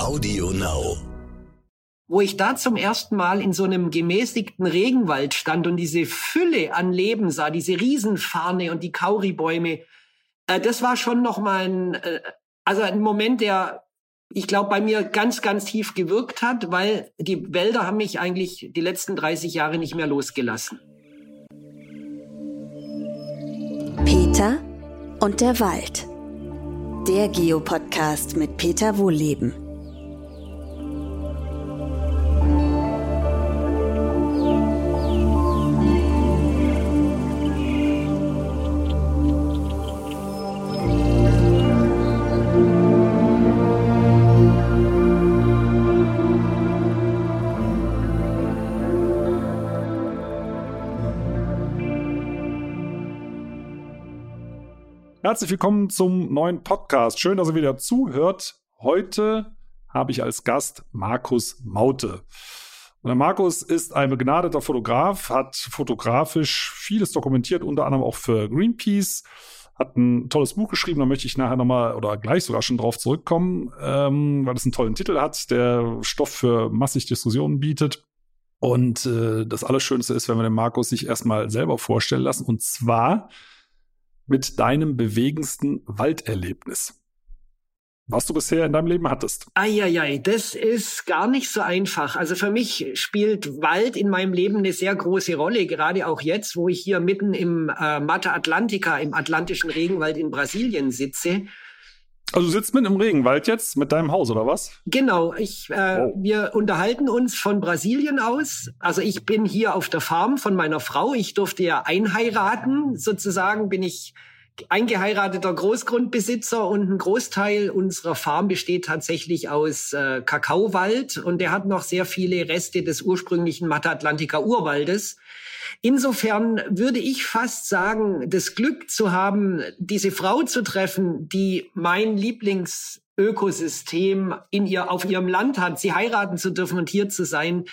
Audio Now. Wo ich da zum ersten Mal in so einem gemäßigten Regenwald stand und diese Fülle an Leben sah, diese Riesenfarne und die Kauribäume, äh, das war schon noch mal ein, äh, also ein Moment, der ich glaube, bei mir ganz, ganz tief gewirkt hat, weil die Wälder haben mich eigentlich die letzten 30 Jahre nicht mehr losgelassen. Peter und der Wald. Der Geopodcast mit Peter Wohlleben. Herzlich willkommen zum neuen Podcast. Schön, dass ihr wieder zuhört. Heute habe ich als Gast Markus Maute. Und Markus ist ein begnadeter Fotograf, hat fotografisch vieles dokumentiert, unter anderem auch für Greenpeace, hat ein tolles Buch geschrieben, da möchte ich nachher nochmal oder gleich sogar schon drauf zurückkommen, ähm, weil es einen tollen Titel hat, der Stoff für massig Diskussionen bietet. Und äh, das Allerschönste ist, wenn wir den Markus sich erstmal selber vorstellen lassen. Und zwar mit deinem bewegendsten Walderlebnis? Was du bisher in deinem Leben hattest? Eieiei, das ist gar nicht so einfach. Also für mich spielt Wald in meinem Leben eine sehr große Rolle, gerade auch jetzt, wo ich hier mitten im äh, Mata Atlantica, im atlantischen Regenwald in Brasilien sitze. Also du sitzt mit im Regenwald jetzt mit deinem Haus oder was? Genau, ich äh, wow. wir unterhalten uns von Brasilien aus. Also ich bin hier auf der Farm von meiner Frau. Ich durfte ja einheiraten, sozusagen bin ich eingeheirateter Großgrundbesitzer und ein Großteil unserer Farm besteht tatsächlich aus äh, Kakaowald und der hat noch sehr viele Reste des ursprünglichen Mata Atlantica Urwaldes. Insofern würde ich fast sagen, das Glück zu haben, diese Frau zu treffen, die mein Lieblingsökosystem in ihr, auf ihrem Land hat, sie heiraten zu dürfen und hier zu sein,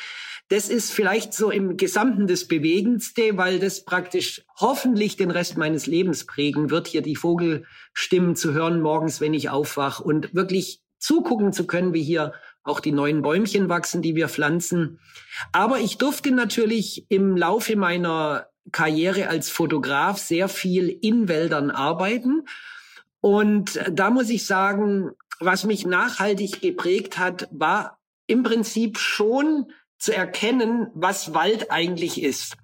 das ist vielleicht so im Gesamten das Bewegendste, weil das praktisch hoffentlich den Rest meines Lebens prägen wird, hier die Vogelstimmen zu hören morgens, wenn ich aufwach und wirklich zugucken zu können, wie hier auch die neuen Bäumchen wachsen, die wir pflanzen. Aber ich durfte natürlich im Laufe meiner Karriere als Fotograf sehr viel in Wäldern arbeiten. Und da muss ich sagen, was mich nachhaltig geprägt hat, war im Prinzip schon zu erkennen, was Wald eigentlich ist.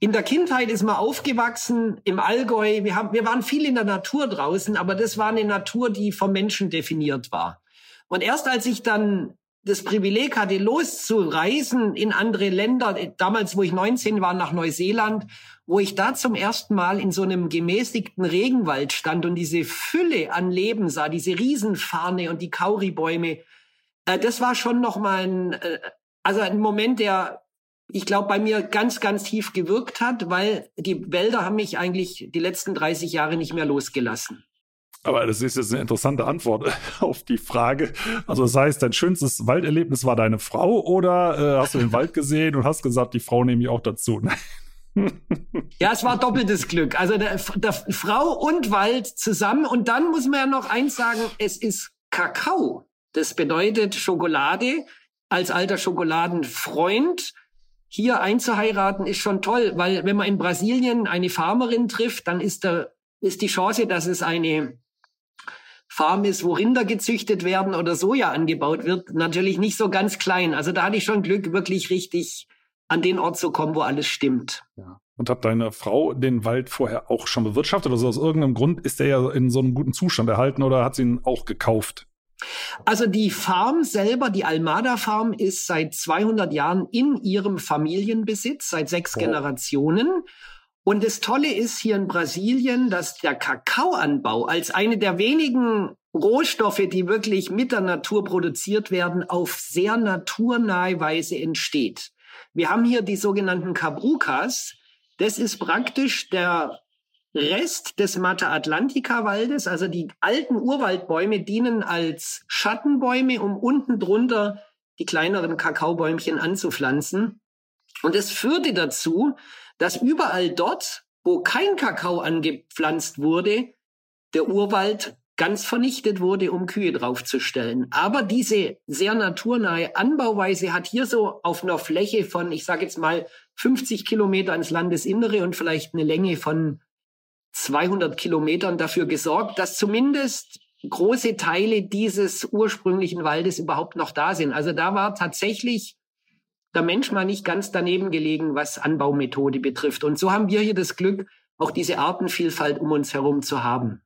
In der Kindheit ist man aufgewachsen im Allgäu. Wir, haben, wir waren viel in der Natur draußen, aber das war eine Natur, die vom Menschen definiert war. Und erst als ich dann das Privileg hatte, loszureisen in andere Länder, damals, wo ich 19 war, nach Neuseeland, wo ich da zum ersten Mal in so einem gemäßigten Regenwald stand und diese Fülle an Leben sah, diese Riesenfarne und die Kauribäume, äh, das war schon nochmal ein, äh, also ein Moment, der, ich glaube, bei mir ganz, ganz tief gewirkt hat, weil die Wälder haben mich eigentlich die letzten 30 Jahre nicht mehr losgelassen. Aber das ist jetzt eine interessante Antwort auf die Frage. Also das heißt, dein schönstes Walderlebnis war deine Frau oder äh, hast du den Wald gesehen und hast gesagt, die Frau nehme ich auch dazu? ja, es war doppeltes Glück. Also der, der Frau und Wald zusammen. Und dann muss man ja noch eins sagen, es ist Kakao. Das bedeutet Schokolade. Als alter Schokoladenfreund hier einzuheiraten ist schon toll, weil wenn man in Brasilien eine Farmerin trifft, dann ist, der, ist die Chance, dass es eine Farm ist, wo Rinder gezüchtet werden oder Soja angebaut wird, natürlich nicht so ganz klein. Also da hatte ich schon Glück, wirklich richtig an den Ort zu kommen, wo alles stimmt. Ja. Und hat deine Frau den Wald vorher auch schon bewirtschaftet? Also aus irgendeinem Grund ist der ja in so einem guten Zustand erhalten oder hat sie ihn auch gekauft? Also die Farm selber, die Almada Farm, ist seit 200 Jahren in ihrem Familienbesitz, seit sechs oh. Generationen. Und das Tolle ist hier in Brasilien, dass der Kakaoanbau als eine der wenigen Rohstoffe, die wirklich mit der Natur produziert werden, auf sehr naturnahe Weise entsteht. Wir haben hier die sogenannten Cabrucas. Das ist praktisch der Rest des Mata Atlantica Waldes, also die alten Urwaldbäume dienen als Schattenbäume, um unten drunter die kleineren Kakaobäumchen anzupflanzen. Und es führte dazu, dass überall dort, wo kein Kakao angepflanzt wurde, der Urwald ganz vernichtet wurde, um Kühe draufzustellen. Aber diese sehr naturnahe Anbauweise hat hier so auf einer Fläche von, ich sage jetzt mal, 50 Kilometer ins Landesinnere und vielleicht eine Länge von 200 Kilometern dafür gesorgt, dass zumindest große Teile dieses ursprünglichen Waldes überhaupt noch da sind. Also da war tatsächlich der Mensch mal nicht ganz daneben gelegen, was Anbaumethode betrifft. Und so haben wir hier das Glück, auch diese Artenvielfalt um uns herum zu haben.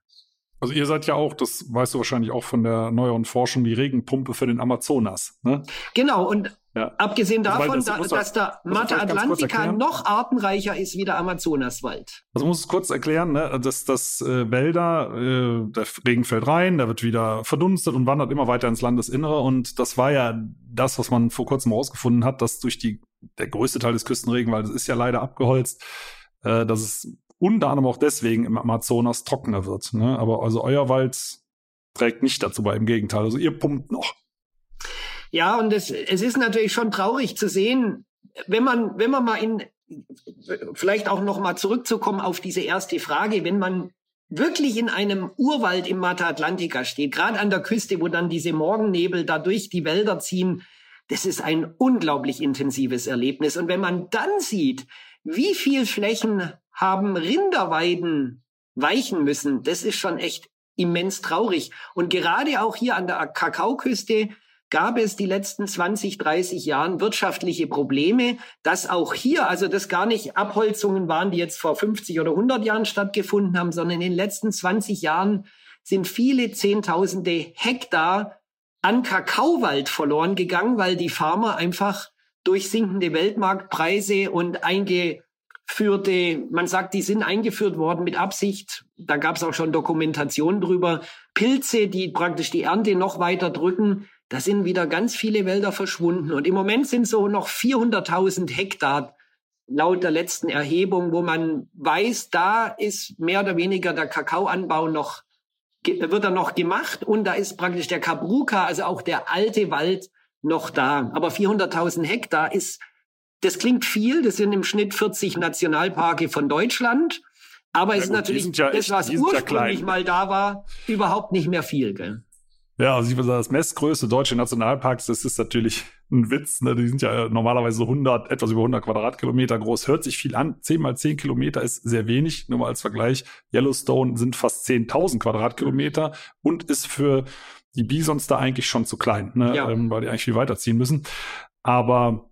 Also ihr seid ja auch, das weißt du wahrscheinlich auch von der neueren Forschung, die Regenpumpe für den Amazonas. Ne? Genau, und ja. abgesehen also, davon, das, da, dass der Mata Atlantica noch artenreicher ist wie der Amazonaswald. Also muss es kurz erklären, ne? dass das äh, Wälder, äh, der Regen fällt rein, der wird wieder verdunstet und wandert immer weiter ins Landesinnere. Und das war ja das, was man vor kurzem herausgefunden hat, dass durch die, der größte Teil des Küstenregenwaldes ist ja leider abgeholzt, äh, dass es unter anderem auch deswegen im Amazonas trockener wird. Ne? Aber also euer Wald trägt nicht dazu bei, im Gegenteil. Also ihr pumpt noch. Ja, und es, es ist natürlich schon traurig zu sehen, wenn man, wenn man mal in, vielleicht auch noch mal zurückzukommen auf diese erste Frage, wenn man wirklich in einem Urwald im Mata Atlantica steht, gerade an der Küste, wo dann diese Morgennebel da durch die Wälder ziehen, das ist ein unglaublich intensives Erlebnis. Und wenn man dann sieht, wie viel Flächen haben Rinderweiden weichen müssen. Das ist schon echt immens traurig. Und gerade auch hier an der Kakaoküste gab es die letzten 20, 30 Jahren wirtschaftliche Probleme, dass auch hier, also das gar nicht Abholzungen waren, die jetzt vor 50 oder 100 Jahren stattgefunden haben, sondern in den letzten 20 Jahren sind viele Zehntausende Hektar an Kakaowald verloren gegangen, weil die Farmer einfach durch sinkende Weltmarktpreise und einge führte, man sagt, die sind eingeführt worden mit Absicht. Da gab es auch schon Dokumentationen drüber. Pilze, die praktisch die Ernte noch weiter drücken. Da sind wieder ganz viele Wälder verschwunden. Und im Moment sind so noch 400.000 Hektar laut der letzten Erhebung, wo man weiß, da ist mehr oder weniger der Kakaoanbau noch, wird er noch gemacht. Und da ist praktisch der Kabruka, also auch der alte Wald, noch da. Aber 400.000 Hektar ist das klingt viel, das sind im Schnitt 40 Nationalparke von Deutschland. Aber es ist natürlich ja das, was ursprünglich ja mal da war, überhaupt nicht mehr viel. Gell? Ja, also ich würde sagen, das messgrößte deutsche Nationalparks, das ist natürlich ein Witz. Ne? Die sind ja normalerweise 100, etwas über 100 Quadratkilometer groß. Hört sich viel an. 10 mal 10 Kilometer ist sehr wenig. Nur mal als Vergleich. Yellowstone sind fast 10.000 Quadratkilometer und ist für die Bisons da eigentlich schon zu klein, ne? Ja. Ähm, weil die eigentlich viel weiterziehen müssen. Aber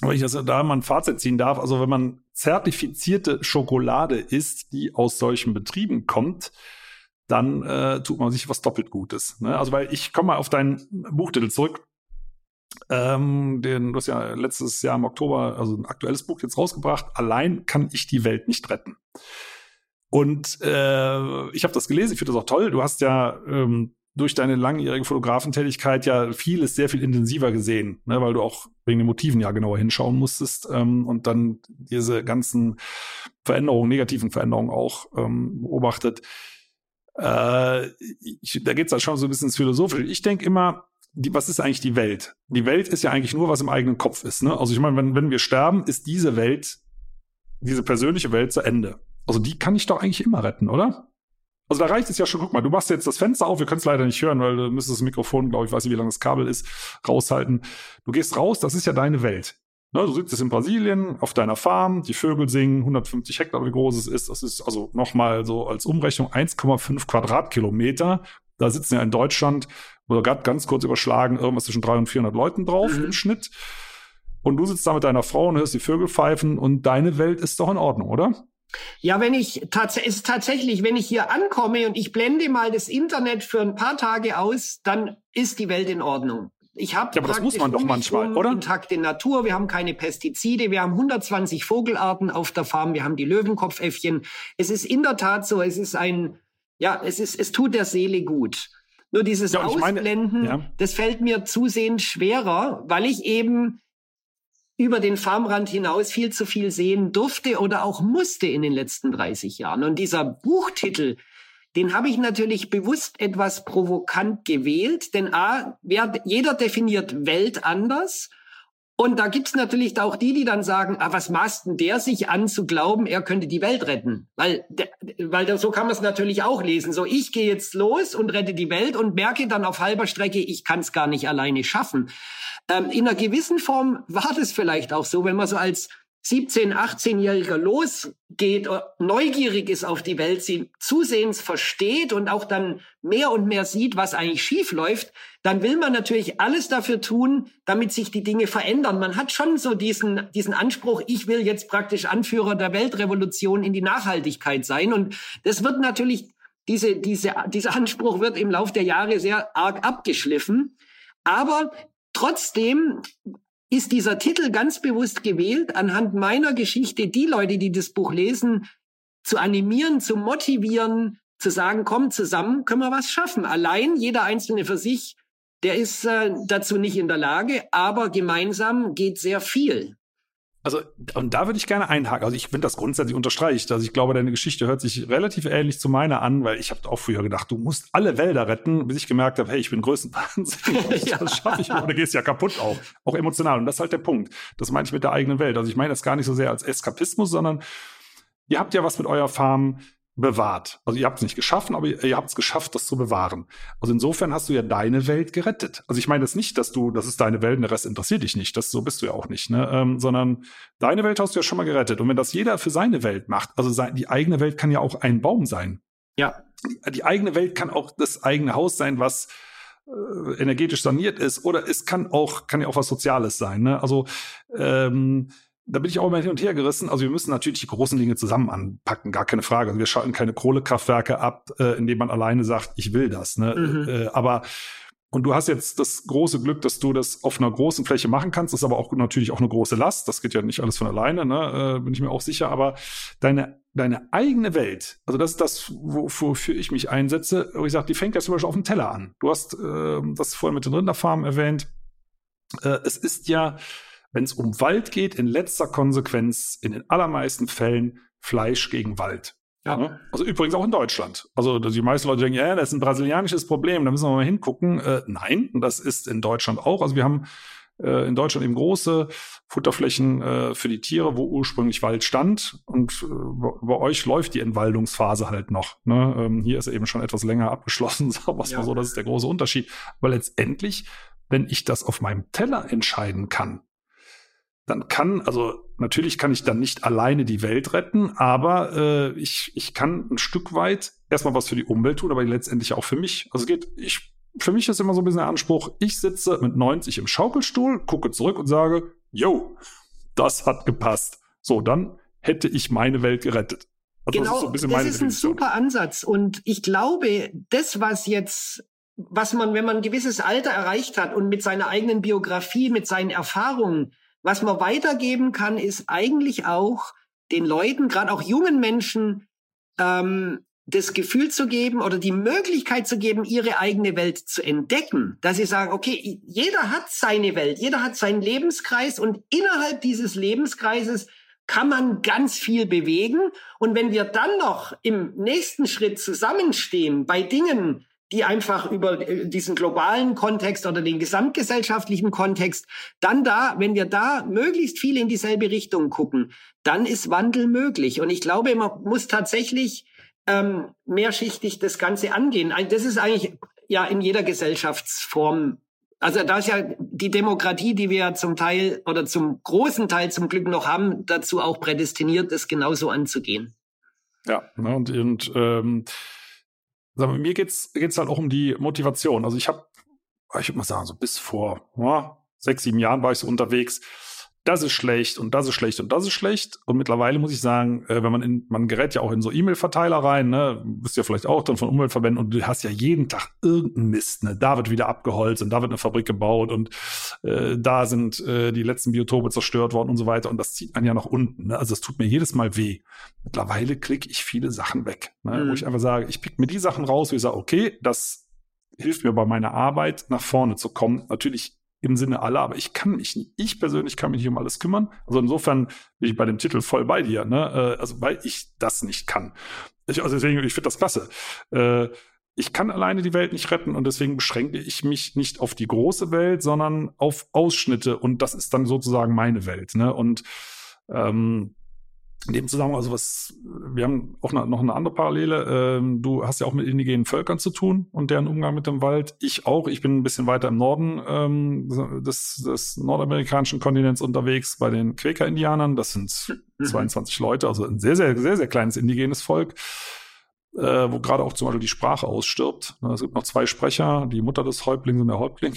wenn ich also da mal ein Fazit ziehen darf, also wenn man zertifizierte Schokolade isst, die aus solchen Betrieben kommt, dann äh, tut man sich was doppelt Gutes. Ne? Also weil ich komme mal auf deinen Buchtitel zurück. Ähm, den, du hast ja letztes Jahr im Oktober, also ein aktuelles Buch jetzt rausgebracht. Allein kann ich die Welt nicht retten. Und äh, ich habe das gelesen, ich finde das auch toll. Du hast ja ähm, durch deine langjährige Fotografentätigkeit ja vieles sehr viel intensiver gesehen, ne, weil du auch wegen den Motiven ja genauer hinschauen musstest ähm, und dann diese ganzen Veränderungen, negativen Veränderungen auch ähm, beobachtet. Äh, ich, da geht's halt schon so ein bisschen ins Philosophische. Ich denke immer, die, was ist eigentlich die Welt? Die Welt ist ja eigentlich nur, was im eigenen Kopf ist. Ne? Also ich meine, wenn, wenn wir sterben, ist diese Welt, diese persönliche Welt zu Ende. Also die kann ich doch eigentlich immer retten, oder? Also da reicht es ja schon, guck mal, du machst jetzt das Fenster auf, wir können es leider nicht hören, weil du müsstest das Mikrofon, glaube ich, weiß nicht, wie lange das Kabel ist, raushalten. Du gehst raus, das ist ja deine Welt. Ne, du sitzt jetzt in Brasilien auf deiner Farm, die Vögel singen, 150 Hektar, wie groß es ist. Das ist also nochmal so als Umrechnung 1,5 Quadratkilometer. Da sitzen ja in Deutschland, oder gerade ganz kurz überschlagen, irgendwas zwischen 300 und 400 Leuten drauf mhm. im Schnitt. Und du sitzt da mit deiner Frau und hörst die Vögel pfeifen und deine Welt ist doch in Ordnung, oder? Ja, wenn ich tats ist tatsächlich, wenn ich hier ankomme und ich blende mal das Internet für ein paar Tage aus, dann ist die Welt in Ordnung. Ich habe ja, aber das muss man doch manchmal, oder? Intakte Natur, wir haben keine Pestizide, wir haben 120 Vogelarten auf der Farm, wir haben die Löwenkopfäffchen. Es ist in der Tat so, es ist ein, ja, es ist, es tut der Seele gut. Nur dieses ja, Ausblenden, meine, ja. das fällt mir zusehends schwerer, weil ich eben über den Farmrand hinaus viel zu viel sehen durfte oder auch musste in den letzten 30 Jahren. Und dieser Buchtitel, den habe ich natürlich bewusst etwas provokant gewählt, denn A, wer, jeder definiert Welt anders Und da gibt's natürlich auch die, die dann sagen, ah, was maßt denn der sich an zu glauben, er könnte die Welt retten? Weil, weil so kann man es natürlich auch lesen. So, ich gehe jetzt los und rette die Welt und merke dann auf halber Strecke, ich kann es gar nicht alleine schaffen. Ähm, in einer gewissen Form war das vielleicht auch so, wenn man so als 17-, 18-Jähriger losgeht, äh, neugierig ist auf die Welt, sie zusehends versteht und auch dann mehr und mehr sieht, was eigentlich schief läuft, dann will man natürlich alles dafür tun, damit sich die Dinge verändern. Man hat schon so diesen, diesen Anspruch, ich will jetzt praktisch Anführer der Weltrevolution in die Nachhaltigkeit sein. Und das wird natürlich, diese, diese, dieser Anspruch wird im Laufe der Jahre sehr arg abgeschliffen. Aber Trotzdem ist dieser Titel ganz bewusst gewählt, anhand meiner Geschichte die Leute, die das Buch lesen, zu animieren, zu motivieren, zu sagen, komm zusammen, können wir was schaffen. Allein jeder Einzelne für sich, der ist äh, dazu nicht in der Lage, aber gemeinsam geht sehr viel. Also, und da würde ich gerne einhaken. Also, ich finde das grundsätzlich unterstreicht. Also, ich glaube, deine Geschichte hört sich relativ ähnlich zu meiner an, weil ich habe auch früher gedacht, du musst alle Wälder retten, bis ich gemerkt habe, hey, ich bin größtenteils, ja. das schaffe ich nicht. Oder gehst ja kaputt auch. Auch emotional. Und das ist halt der Punkt. Das meine ich mit der eigenen Welt. Also, ich meine das gar nicht so sehr als Eskapismus, sondern ihr habt ja was mit eurer Farm bewahrt. Also ihr habt es nicht geschaffen, aber ihr, ihr habt es geschafft, das zu bewahren. Also insofern hast du ja deine Welt gerettet. Also ich meine das nicht, dass du, das ist deine Welt und der Rest interessiert dich nicht. Das so bist du ja auch nicht, ne? Ähm, sondern deine Welt hast du ja schon mal gerettet. Und wenn das jeder für seine Welt macht, also sein, die eigene Welt kann ja auch ein Baum sein. Ja. Die, die eigene Welt kann auch das eigene Haus sein, was äh, energetisch saniert ist, oder es kann auch, kann ja auch was Soziales sein. Ne? Also ähm, da bin ich auch immer hin und her gerissen. Also wir müssen natürlich die großen Dinge zusammen anpacken, gar keine Frage. Also wir schalten keine Kohlekraftwerke ab, äh, indem man alleine sagt, ich will das. Ne? Mhm. Äh, aber und du hast jetzt das große Glück, dass du das auf einer großen Fläche machen kannst. Das ist aber auch natürlich auch eine große Last. Das geht ja nicht alles von alleine, ne? äh, bin ich mir auch sicher. Aber deine, deine eigene Welt, also das ist das, wofür ich mich einsetze. Wo ich sage, die fängt ja zum Beispiel auf dem Teller an. Du hast äh, das vorhin mit den Rinderfarmen erwähnt. Äh, es ist ja wenn es um Wald geht, in letzter Konsequenz in den allermeisten Fällen Fleisch gegen Wald. Ja. Ne? Also übrigens auch in Deutschland. Also die meisten Leute denken, ja, das ist ein brasilianisches Problem, da müssen wir mal hingucken. Äh, nein, das ist in Deutschland auch. Also wir haben äh, in Deutschland eben große Futterflächen äh, für die Tiere, wo ursprünglich Wald stand. Und äh, bei euch läuft die Entwaldungsphase halt noch. Ne? Ähm, hier ist eben schon etwas länger abgeschlossen, sagen wir ja. so, das ist der große Unterschied. Weil letztendlich, wenn ich das auf meinem Teller entscheiden kann, dann kann, also natürlich kann ich dann nicht alleine die Welt retten, aber äh, ich, ich kann ein Stück weit erstmal was für die Umwelt tun, aber letztendlich auch für mich. Also es geht, ich, für mich ist immer so ein bisschen der Anspruch, ich sitze mit 90 im Schaukelstuhl, gucke zurück und sage, yo, das hat gepasst. So, dann hätte ich meine Welt gerettet. Also genau, das ist, so ein, bisschen das ist ein super Ansatz. Und ich glaube, das, was jetzt was man, wenn man ein gewisses Alter erreicht hat und mit seiner eigenen Biografie, mit seinen Erfahrungen was man weitergeben kann, ist eigentlich auch den Leuten, gerade auch jungen Menschen, ähm, das Gefühl zu geben oder die Möglichkeit zu geben, ihre eigene Welt zu entdecken. Dass sie sagen, okay, jeder hat seine Welt, jeder hat seinen Lebenskreis und innerhalb dieses Lebenskreises kann man ganz viel bewegen. Und wenn wir dann noch im nächsten Schritt zusammenstehen bei Dingen, die einfach über äh, diesen globalen Kontext oder den gesamtgesellschaftlichen Kontext, dann da, wenn wir da möglichst viel in dieselbe Richtung gucken, dann ist Wandel möglich. Und ich glaube, man muss tatsächlich ähm, mehrschichtig das Ganze angehen. Das ist eigentlich ja in jeder Gesellschaftsform. Also da ist ja die Demokratie, die wir ja zum Teil oder zum großen Teil zum Glück noch haben, dazu auch prädestiniert, das genauso anzugehen. Ja, ne, und, und ähm Sag mir geht's geht's halt auch um die Motivation. Also ich habe, ich würde mal sagen, so bis vor ja, sechs, sieben Jahren war ich so unterwegs. Das ist schlecht und das ist schlecht und das ist schlecht. Und mittlerweile muss ich sagen, äh, wenn man in, man gerät ja auch in so E-Mail-Verteiler rein, ne, bist ja vielleicht auch dann von Umweltverbänden und du hast ja jeden Tag irgendeinen Mist, ne, da wird wieder abgeholzt und da wird eine Fabrik gebaut und äh, da sind äh, die letzten Biotope zerstört worden und so weiter und das zieht einen ja nach unten, ne? Also es tut mir jedes Mal weh. Mittlerweile klicke ich viele Sachen weg, ne, mhm. wo ich einfach sage, ich pick mir die Sachen raus, wo ich sage, okay, das hilft mir bei meiner Arbeit nach vorne zu kommen. Natürlich im Sinne aller, aber ich kann mich nicht, ich persönlich kann mich nicht um alles kümmern. Also insofern bin ich bei dem Titel voll bei dir, ne? Äh, also weil ich das nicht kann. Ich, also deswegen, ich finde das klasse. Äh, ich kann alleine die Welt nicht retten und deswegen beschränke ich mich nicht auf die große Welt, sondern auf Ausschnitte und das ist dann sozusagen meine Welt. Ne? Und ähm, in dem Zusammenhang, also was, wir haben auch noch eine andere Parallele. Ähm, du hast ja auch mit indigenen Völkern zu tun und deren Umgang mit dem Wald. Ich auch. Ich bin ein bisschen weiter im Norden ähm, des, des nordamerikanischen Kontinents unterwegs bei den Quäker-Indianern. Das sind mhm. 22 Leute, also ein sehr, sehr, sehr, sehr kleines indigenes Volk. Äh, wo gerade auch zum Beispiel die Sprache ausstirbt. Es gibt noch zwei Sprecher, die Mutter des Häuptlings und der Häuptling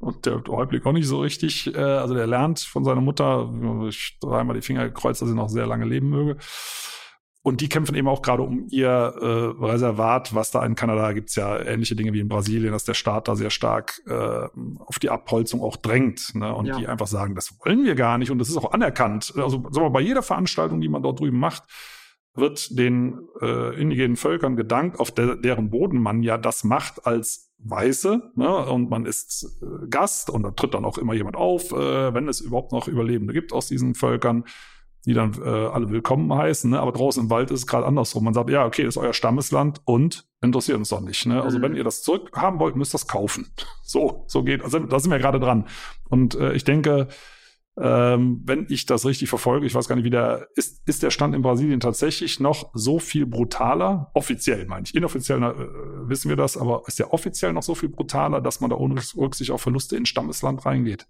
und der Häuptling auch nicht so richtig. Äh, also der lernt von seiner Mutter, ich dreimal die Finger gekreuzt, dass sie noch sehr lange leben möge. Und die kämpfen eben auch gerade um ihr äh, Reservat, was da in Kanada gibt's ja ähnliche Dinge wie in Brasilien, dass der Staat da sehr stark äh, auf die Abholzung auch drängt. Ne? Und ja. die einfach sagen, das wollen wir gar nicht und das ist auch anerkannt. Also sagen wir, bei jeder Veranstaltung, die man dort drüben macht, wird den äh, indigenen Völkern gedankt, auf der, deren Boden man ja das macht als Weiße. Ne? Und man ist äh, Gast und da tritt dann auch immer jemand auf, äh, wenn es überhaupt noch Überlebende gibt aus diesen Völkern, die dann äh, alle willkommen heißen. Ne? Aber draußen im Wald ist es gerade andersrum. Man sagt, ja, okay, das ist euer Stammesland und interessiert uns doch nicht. Ne? Also mhm. wenn ihr das zurückhaben wollt, müsst ihr das kaufen. So, so geht. Also da sind wir gerade dran. Und äh, ich denke, ähm, wenn ich das richtig verfolge, ich weiß gar nicht, wie der ist, ist der Stand in Brasilien tatsächlich noch so viel brutaler? Offiziell meine ich. Inoffiziell äh, wissen wir das, aber ist der offiziell noch so viel brutaler, dass man da ohne Rücksicht auf Verluste in Stammesland reingeht?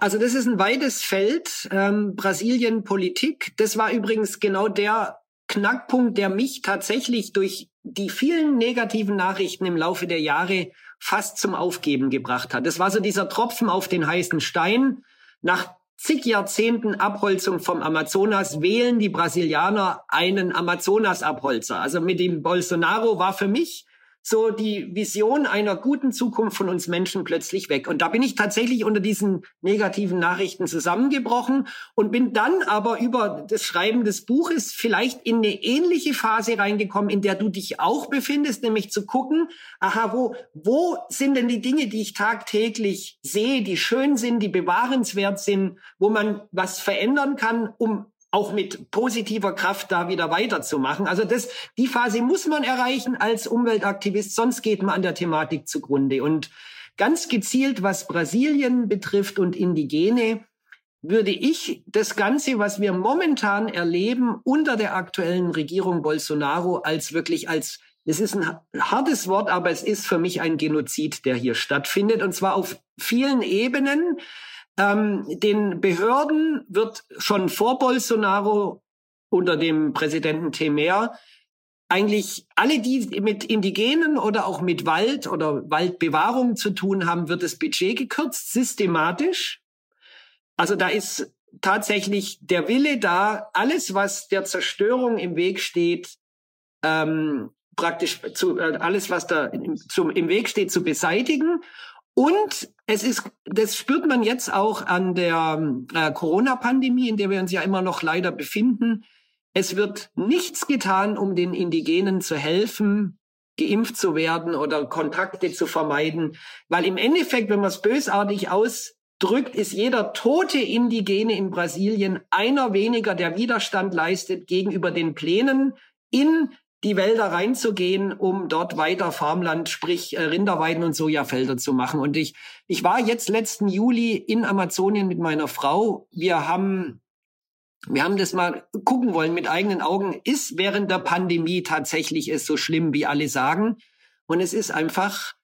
Also das ist ein weites Feld, ähm, Brasilien Politik. Das war übrigens genau der Knackpunkt, der mich tatsächlich durch die vielen negativen Nachrichten im Laufe der Jahre fast zum Aufgeben gebracht hat. Das war so dieser Tropfen auf den heißen Stein. Nach zig Jahrzehnten Abholzung vom Amazonas wählen die Brasilianer einen Amazonas-Abholzer. Also mit dem Bolsonaro war für mich so die Vision einer guten Zukunft von uns Menschen plötzlich weg. Und da bin ich tatsächlich unter diesen negativen Nachrichten zusammengebrochen und bin dann aber über das Schreiben des Buches vielleicht in eine ähnliche Phase reingekommen, in der du dich auch befindest, nämlich zu gucken, aha, wo, wo sind denn die Dinge, die ich tagtäglich sehe, die schön sind, die bewahrenswert sind, wo man was verändern kann, um auch mit positiver Kraft da wieder weiterzumachen. Also das, die Phase muss man erreichen als Umweltaktivist, sonst geht man an der Thematik zugrunde. Und ganz gezielt, was Brasilien betrifft und Indigene, würde ich das Ganze, was wir momentan erleben unter der aktuellen Regierung Bolsonaro, als wirklich als es ist ein hartes Wort, aber es ist für mich ein Genozid, der hier stattfindet, und zwar auf vielen Ebenen. Ähm, den Behörden wird schon vor Bolsonaro unter dem Präsidenten Temer eigentlich alle, die mit Indigenen oder auch mit Wald oder Waldbewahrung zu tun haben, wird das Budget gekürzt, systematisch. Also da ist tatsächlich der Wille da, alles, was der Zerstörung im Weg steht, ähm, praktisch zu, äh, alles, was da im, zum, im Weg steht, zu beseitigen. Und es ist, das spürt man jetzt auch an der äh, Corona-Pandemie, in der wir uns ja immer noch leider befinden. Es wird nichts getan, um den Indigenen zu helfen, geimpft zu werden oder Kontakte zu vermeiden, weil im Endeffekt, wenn man es bösartig ausdrückt, ist jeder tote Indigene in Brasilien einer weniger, der Widerstand leistet gegenüber den Plänen in die Wälder reinzugehen, um dort weiter Farmland, sprich äh, Rinderweiden und Sojafelder zu machen. Und ich, ich war jetzt letzten Juli in Amazonien mit meiner Frau. Wir haben, wir haben das mal gucken wollen mit eigenen Augen. Ist während der Pandemie tatsächlich es so schlimm, wie alle sagen? Und es ist einfach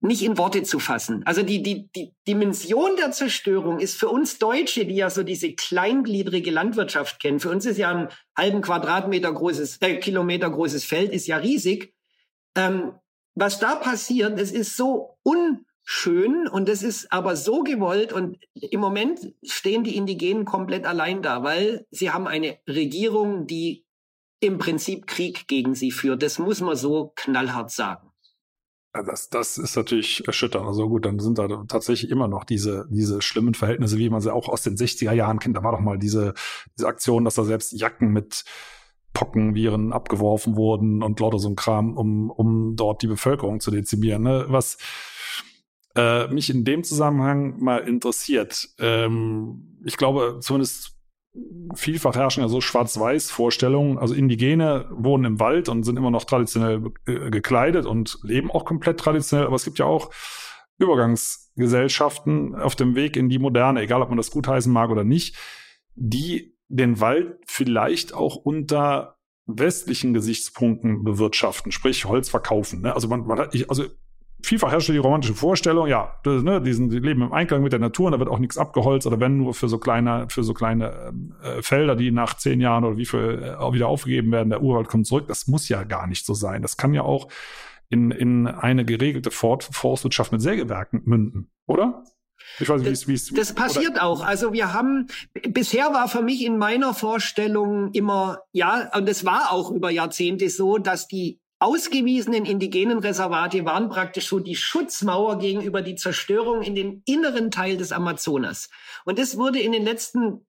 nicht in Worte zu fassen. Also die, die, die Dimension der Zerstörung ist für uns Deutsche, die ja so diese kleingliedrige Landwirtschaft kennen, für uns ist ja ein halben Quadratmeter großes, äh, Kilometer großes Feld, ist ja riesig. Ähm, was da passiert, es ist so unschön und es ist aber so gewollt und im Moment stehen die Indigenen komplett allein da, weil sie haben eine Regierung, die im Prinzip Krieg gegen sie führt. Das muss man so knallhart sagen. Das, das ist natürlich erschütternd. Also gut, dann sind da tatsächlich immer noch diese, diese schlimmen Verhältnisse, wie man sie auch aus den 60er Jahren kennt. Da war doch mal diese, diese Aktion, dass da selbst Jacken mit Pockenviren abgeworfen wurden und lauter so ein Kram, um, um dort die Bevölkerung zu dezimieren. Ne? Was äh, mich in dem Zusammenhang mal interessiert, ähm, ich glaube, zumindest vielfach herrschen ja so Schwarz-Weiß-Vorstellungen. Also Indigene wohnen im Wald und sind immer noch traditionell äh, gekleidet und leben auch komplett traditionell. Aber es gibt ja auch Übergangsgesellschaften auf dem Weg in die Moderne, egal ob man das gutheißen mag oder nicht, die den Wald vielleicht auch unter westlichen Gesichtspunkten bewirtschaften, sprich Holz verkaufen. Ne? Also man, man hat, ich, also vielfach herrscht die romantische Vorstellung, ja, das, ne, die, sind, die leben im Einklang mit der Natur und da wird auch nichts abgeholzt oder wenn nur für so kleine, für so kleine äh, Felder, die nach zehn Jahren oder wie viel äh, wieder aufgegeben werden, der Urwald kommt zurück. Das muss ja gar nicht so sein. Das kann ja auch in, in eine geregelte Fort Forstwirtschaft mit Sägewerken münden, oder? Ich weiß nicht, wie es. Das passiert oder? auch. Also wir haben, bisher war für mich in meiner Vorstellung immer, ja, und es war auch über Jahrzehnte so, dass die ausgewiesenen indigenen Reservate waren praktisch so die Schutzmauer gegenüber die Zerstörung in den inneren Teil des Amazonas. Und das wurde in den letzten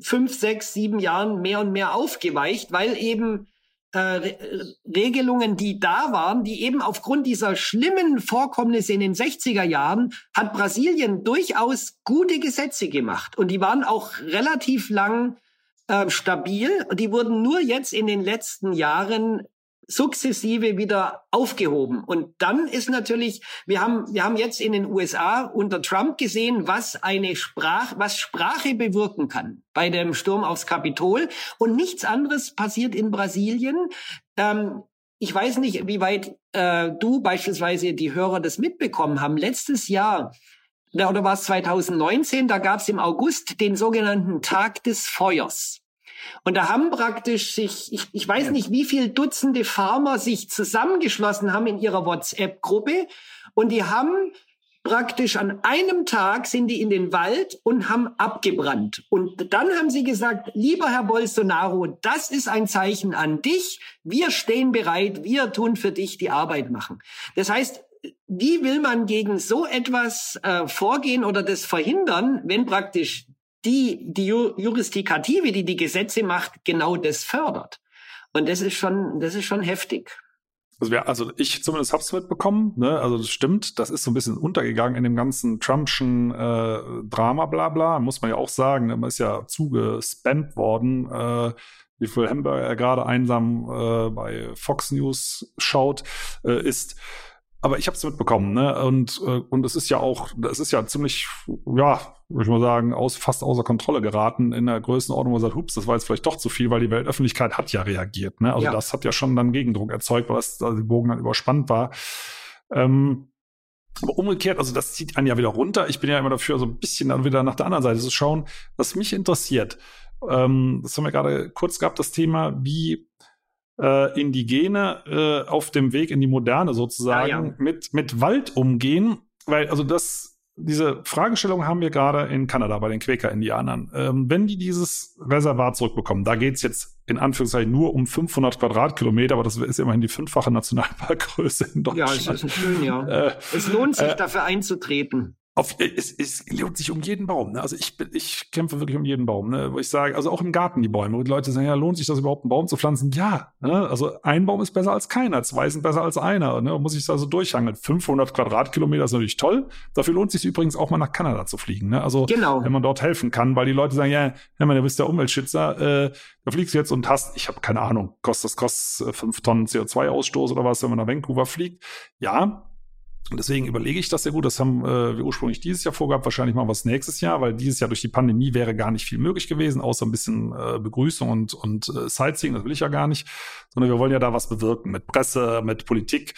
fünf, sechs, sieben Jahren mehr und mehr aufgeweicht, weil eben äh, Regelungen, die da waren, die eben aufgrund dieser schlimmen Vorkommnisse in den 60er Jahren hat Brasilien durchaus gute Gesetze gemacht. Und die waren auch relativ lang äh, stabil. Die wurden nur jetzt in den letzten Jahren sukzessive wieder aufgehoben. Und dann ist natürlich, wir haben, wir haben jetzt in den USA unter Trump gesehen, was eine Sprache, was Sprache bewirken kann bei dem Sturm aufs Kapitol. Und nichts anderes passiert in Brasilien. Ähm, ich weiß nicht, wie weit äh, du beispielsweise die Hörer das mitbekommen haben. Letztes Jahr oder war es 2019, da gab es im August den sogenannten Tag des Feuers. Und da haben praktisch sich, ich, ich weiß nicht, wie viel Dutzende Farmer sich zusammengeschlossen haben in ihrer WhatsApp-Gruppe und die haben praktisch an einem Tag sind die in den Wald und haben abgebrannt. Und dann haben sie gesagt, lieber Herr Bolsonaro, das ist ein Zeichen an dich. Wir stehen bereit. Wir tun für dich die Arbeit machen. Das heißt, wie will man gegen so etwas äh, vorgehen oder das verhindern, wenn praktisch die, die Juristikative, die die Gesetze macht, genau das fördert. Und das ist schon, das ist schon heftig. Also, wir, also ich zumindest hab's mitbekommen, ne? Also das stimmt, das ist so ein bisschen untergegangen in dem ganzen Trumpschen äh, Drama, bla bla, muss man ja auch sagen. Man ist ja zugespammt worden, äh, wie viel Hamburger er gerade einsam äh, bei Fox News schaut, äh, ist aber ich habe es mitbekommen, ne? Und äh, und es ist ja auch, es ist ja ziemlich, ja, würde ich mal sagen, aus fast außer Kontrolle geraten in der Größenordnung, wo man sagt, hups, das war jetzt vielleicht doch zu viel, weil die Weltöffentlichkeit hat ja reagiert, ne? Also ja. das hat ja schon dann Gegendruck erzeugt, was also die Bogen dann überspannt war. Ähm, aber umgekehrt, also das zieht einen ja wieder runter. Ich bin ja immer dafür, so ein bisschen dann wieder nach der anderen Seite zu schauen, was mich interessiert. Ähm, das haben wir gerade kurz gehabt, das Thema, wie äh, Indigene äh, auf dem Weg in die Moderne sozusagen ja, ja. Mit, mit Wald umgehen. Weil, also das, diese Fragestellung haben wir gerade in Kanada bei den Quäker-Indianern. Ähm, wenn die dieses Reservat zurückbekommen, da geht's jetzt in Anführungszeichen nur um 500 Quadratkilometer, aber das ist immerhin die fünffache Nationalparkgröße in Deutschland. Ja, es ist schön, ja. Äh, es lohnt sich, äh, dafür einzutreten auf, es, es lohnt sich um jeden Baum. Ne? Also ich, ich kämpfe wirklich um jeden Baum, ne? wo ich sage, also auch im Garten die Bäume, wo die Leute sagen, ja, lohnt sich das überhaupt, einen Baum zu pflanzen? Ja, ne? also ein Baum ist besser als keiner, zwei sind besser als einer, ne? muss ich also durchhangeln. 500 Quadratkilometer ist natürlich toll. Dafür lohnt sich übrigens auch mal nach Kanada zu fliegen. Ne? Also genau. wenn man dort helfen kann, weil die Leute sagen, ja, ja man, du bist der Umweltschützer, äh, da fliegst du jetzt und hast, ich habe keine Ahnung, kostet das kostet äh, fünf Tonnen CO2-Ausstoß oder was, wenn man nach Vancouver fliegt. Ja, und deswegen überlege ich das sehr gut. Das haben äh, wir ursprünglich dieses Jahr vorgehabt. Wahrscheinlich machen wir es nächstes Jahr, weil dieses Jahr durch die Pandemie wäre gar nicht viel möglich gewesen, außer ein bisschen äh, Begrüßung und, und äh, Sightseeing. Das will ich ja gar nicht. Sondern wir wollen ja da was bewirken mit Presse, mit Politik.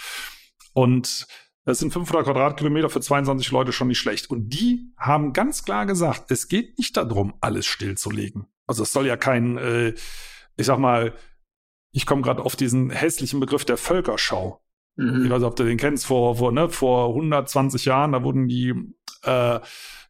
Und es sind 500 Quadratkilometer für 22 Leute schon nicht schlecht. Und die haben ganz klar gesagt, es geht nicht darum, alles stillzulegen. Also es soll ja kein, äh, ich sag mal, ich komme gerade auf diesen hässlichen Begriff der Völkerschau. Mhm. Ich weiß nicht, ob du den kennst, vor, vor, ne, vor 120 Jahren, da wurden die äh,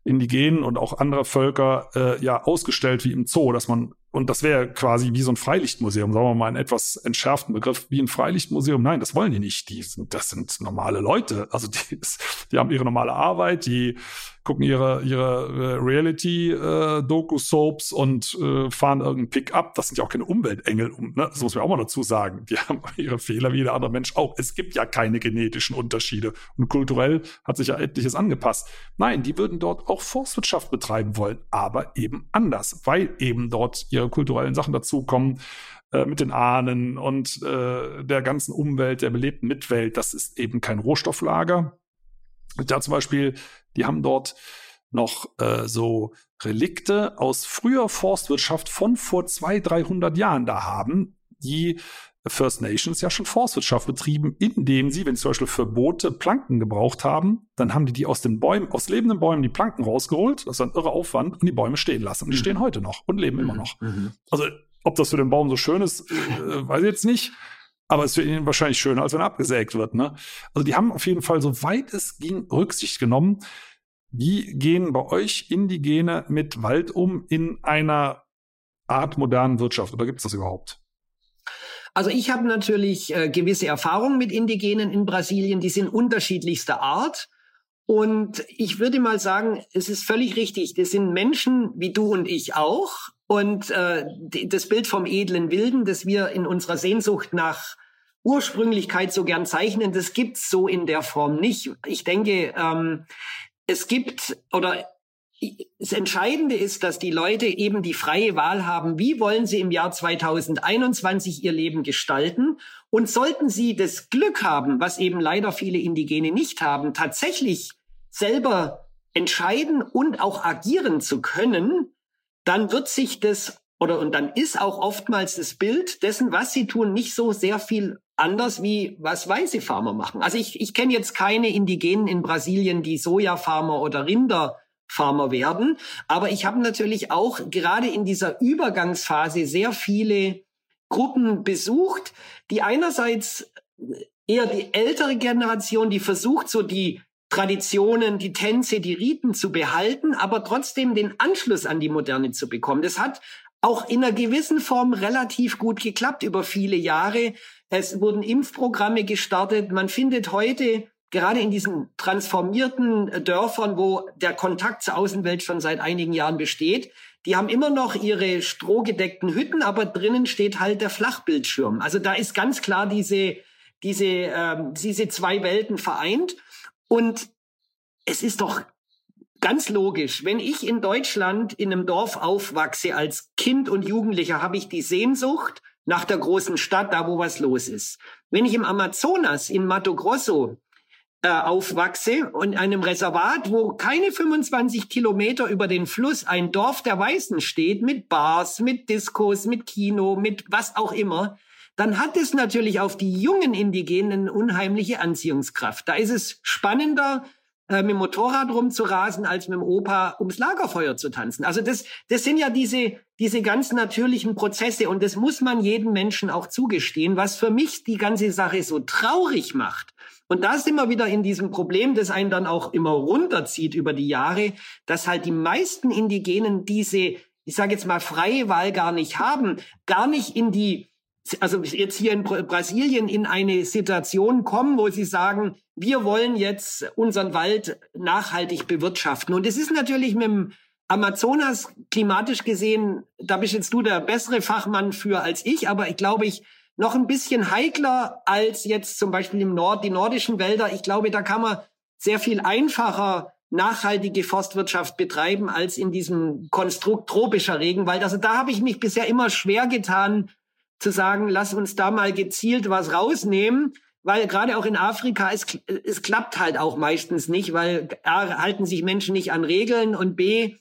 Indigenen und auch andere Völker äh, ja ausgestellt wie im Zoo, dass man und das wäre quasi wie so ein Freilichtmuseum, sagen wir mal einen etwas entschärften Begriff, wie ein Freilichtmuseum. Nein, das wollen die nicht. Die sind, das sind normale Leute. Also die, die haben ihre normale Arbeit, die gucken ihre, ihre äh, Reality-Doku-Soaps äh, und äh, fahren irgendein Pick-up. Das sind ja auch keine Umweltengel, um, ne? das muss man auch mal dazu sagen. Die haben ihre Fehler wie jeder andere Mensch auch. Es gibt ja keine genetischen Unterschiede. Und kulturell hat sich ja etliches angepasst. Nein, die würden dort auch Forstwirtschaft betreiben wollen, aber eben anders, weil eben dort ihre kulturellen Sachen dazukommen äh, mit den Ahnen und äh, der ganzen Umwelt, der belebten Mitwelt. Das ist eben kein Rohstofflager. Da zum Beispiel die haben dort noch äh, so Relikte aus früher Forstwirtschaft von vor 200, 300 Jahren da haben, die First Nations ja schon Forstwirtschaft betrieben, indem sie, wenn sie zum Beispiel für Boote Planken gebraucht haben, dann haben die die aus den Bäumen, aus lebenden Bäumen die Planken rausgeholt, das ist ein irre Aufwand, und die Bäume stehen lassen. Und die mhm. stehen heute noch und leben mhm. immer noch. Mhm. Also, ob das für den Baum so schön ist, äh, weiß ich jetzt nicht. Aber es ist für ihn wahrscheinlich schöner, als wenn er abgesägt wird. Ne? Also die haben auf jeden Fall, soweit es ging, Rücksicht genommen. Wie gehen bei euch Indigene mit Wald um in einer Art modernen Wirtschaft? Oder gibt es das überhaupt? Also ich habe natürlich äh, gewisse Erfahrungen mit Indigenen in Brasilien, die sind unterschiedlichster Art. Und ich würde mal sagen, es ist völlig richtig. Das sind Menschen wie du und ich auch. Und äh, das Bild vom edlen Wilden, das wir in unserer Sehnsucht nach Ursprünglichkeit so gern zeichnen, das gibt's so in der Form nicht. Ich denke, ähm, es gibt oder das Entscheidende ist, dass die Leute eben die freie Wahl haben, wie wollen sie im Jahr 2021 ihr Leben gestalten. Und sollten sie das Glück haben, was eben leider viele Indigene nicht haben, tatsächlich selber entscheiden und auch agieren zu können, dann wird sich das oder und dann ist auch oftmals das Bild dessen, was sie tun, nicht so sehr viel anders wie was weiße Farmer machen. Also ich, ich kenne jetzt keine Indigenen in Brasilien, die Sojafarmer oder Rinderfarmer werden, aber ich habe natürlich auch gerade in dieser Übergangsphase sehr viele Gruppen besucht, die einerseits eher die ältere Generation, die versucht so die Traditionen, die Tänze, die Riten zu behalten, aber trotzdem den Anschluss an die Moderne zu bekommen. Das hat auch in einer gewissen Form relativ gut geklappt über viele Jahre. Es wurden Impfprogramme gestartet. Man findet heute gerade in diesen transformierten Dörfern, wo der Kontakt zur Außenwelt schon seit einigen Jahren besteht, die haben immer noch ihre strohgedeckten Hütten, aber drinnen steht halt der Flachbildschirm. Also da ist ganz klar diese diese ähm, diese zwei Welten vereint und es ist doch ganz logisch, wenn ich in Deutschland in einem Dorf aufwachse als Kind und Jugendlicher, habe ich die Sehnsucht nach der großen Stadt, da wo was los ist. Wenn ich im Amazonas in Mato Grosso äh, aufwachse und einem Reservat, wo keine 25 Kilometer über den Fluss ein Dorf der Weißen steht, mit Bars, mit Diskos, mit Kino, mit was auch immer, dann hat es natürlich auf die jungen Indigenen unheimliche Anziehungskraft. Da ist es spannender, äh, mit dem Motorrad rumzurasen, als mit dem Opa ums Lagerfeuer zu tanzen. Also das, das sind ja diese, diese ganz natürlichen Prozesse und das muss man jedem Menschen auch zugestehen, was für mich die ganze Sache so traurig macht. Und da sind wir wieder in diesem Problem, das einen dann auch immer runterzieht über die Jahre, dass halt die meisten Indigenen diese, ich sage jetzt mal, freie Wahl gar nicht haben, gar nicht in die also jetzt hier in Brasilien in eine Situation kommen, wo sie sagen, wir wollen jetzt unseren Wald nachhaltig bewirtschaften. Und es ist natürlich mit dem Amazonas klimatisch gesehen, da bist jetzt du der bessere Fachmann für als ich, aber ich glaube, ich noch ein bisschen heikler als jetzt zum Beispiel im Nord, die nordischen Wälder. Ich glaube, da kann man sehr viel einfacher nachhaltige Forstwirtschaft betreiben als in diesem Konstrukt tropischer Regenwald. Also da habe ich mich bisher immer schwer getan, zu sagen, lass uns da mal gezielt was rausnehmen, weil gerade auch in Afrika, es, es klappt halt auch meistens nicht, weil A, halten sich Menschen nicht an Regeln und B,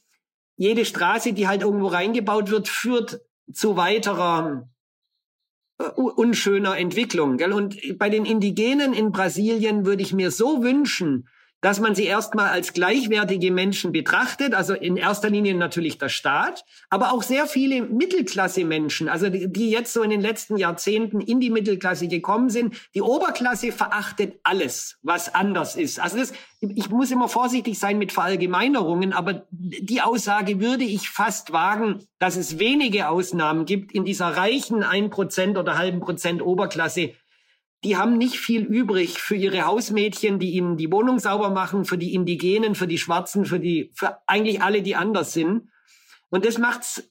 jede Straße, die halt irgendwo reingebaut wird, führt zu weiterer uh, unschöner Entwicklung. Gell? Und bei den Indigenen in Brasilien würde ich mir so wünschen, dass man sie erstmal als gleichwertige Menschen betrachtet, also in erster Linie natürlich der Staat, aber auch sehr viele Mittelklasse-Menschen, also die, die jetzt so in den letzten Jahrzehnten in die Mittelklasse gekommen sind. Die Oberklasse verachtet alles, was anders ist. Also das, ich muss immer vorsichtig sein mit Verallgemeinerungen, aber die Aussage würde ich fast wagen, dass es wenige Ausnahmen gibt in dieser reichen ein Prozent oder halben Prozent Oberklasse, die haben nicht viel übrig für ihre Hausmädchen, die ihnen die Wohnung sauber machen, für die Indigenen, für die Schwarzen, für die, für eigentlich alle, die anders sind. Und das macht's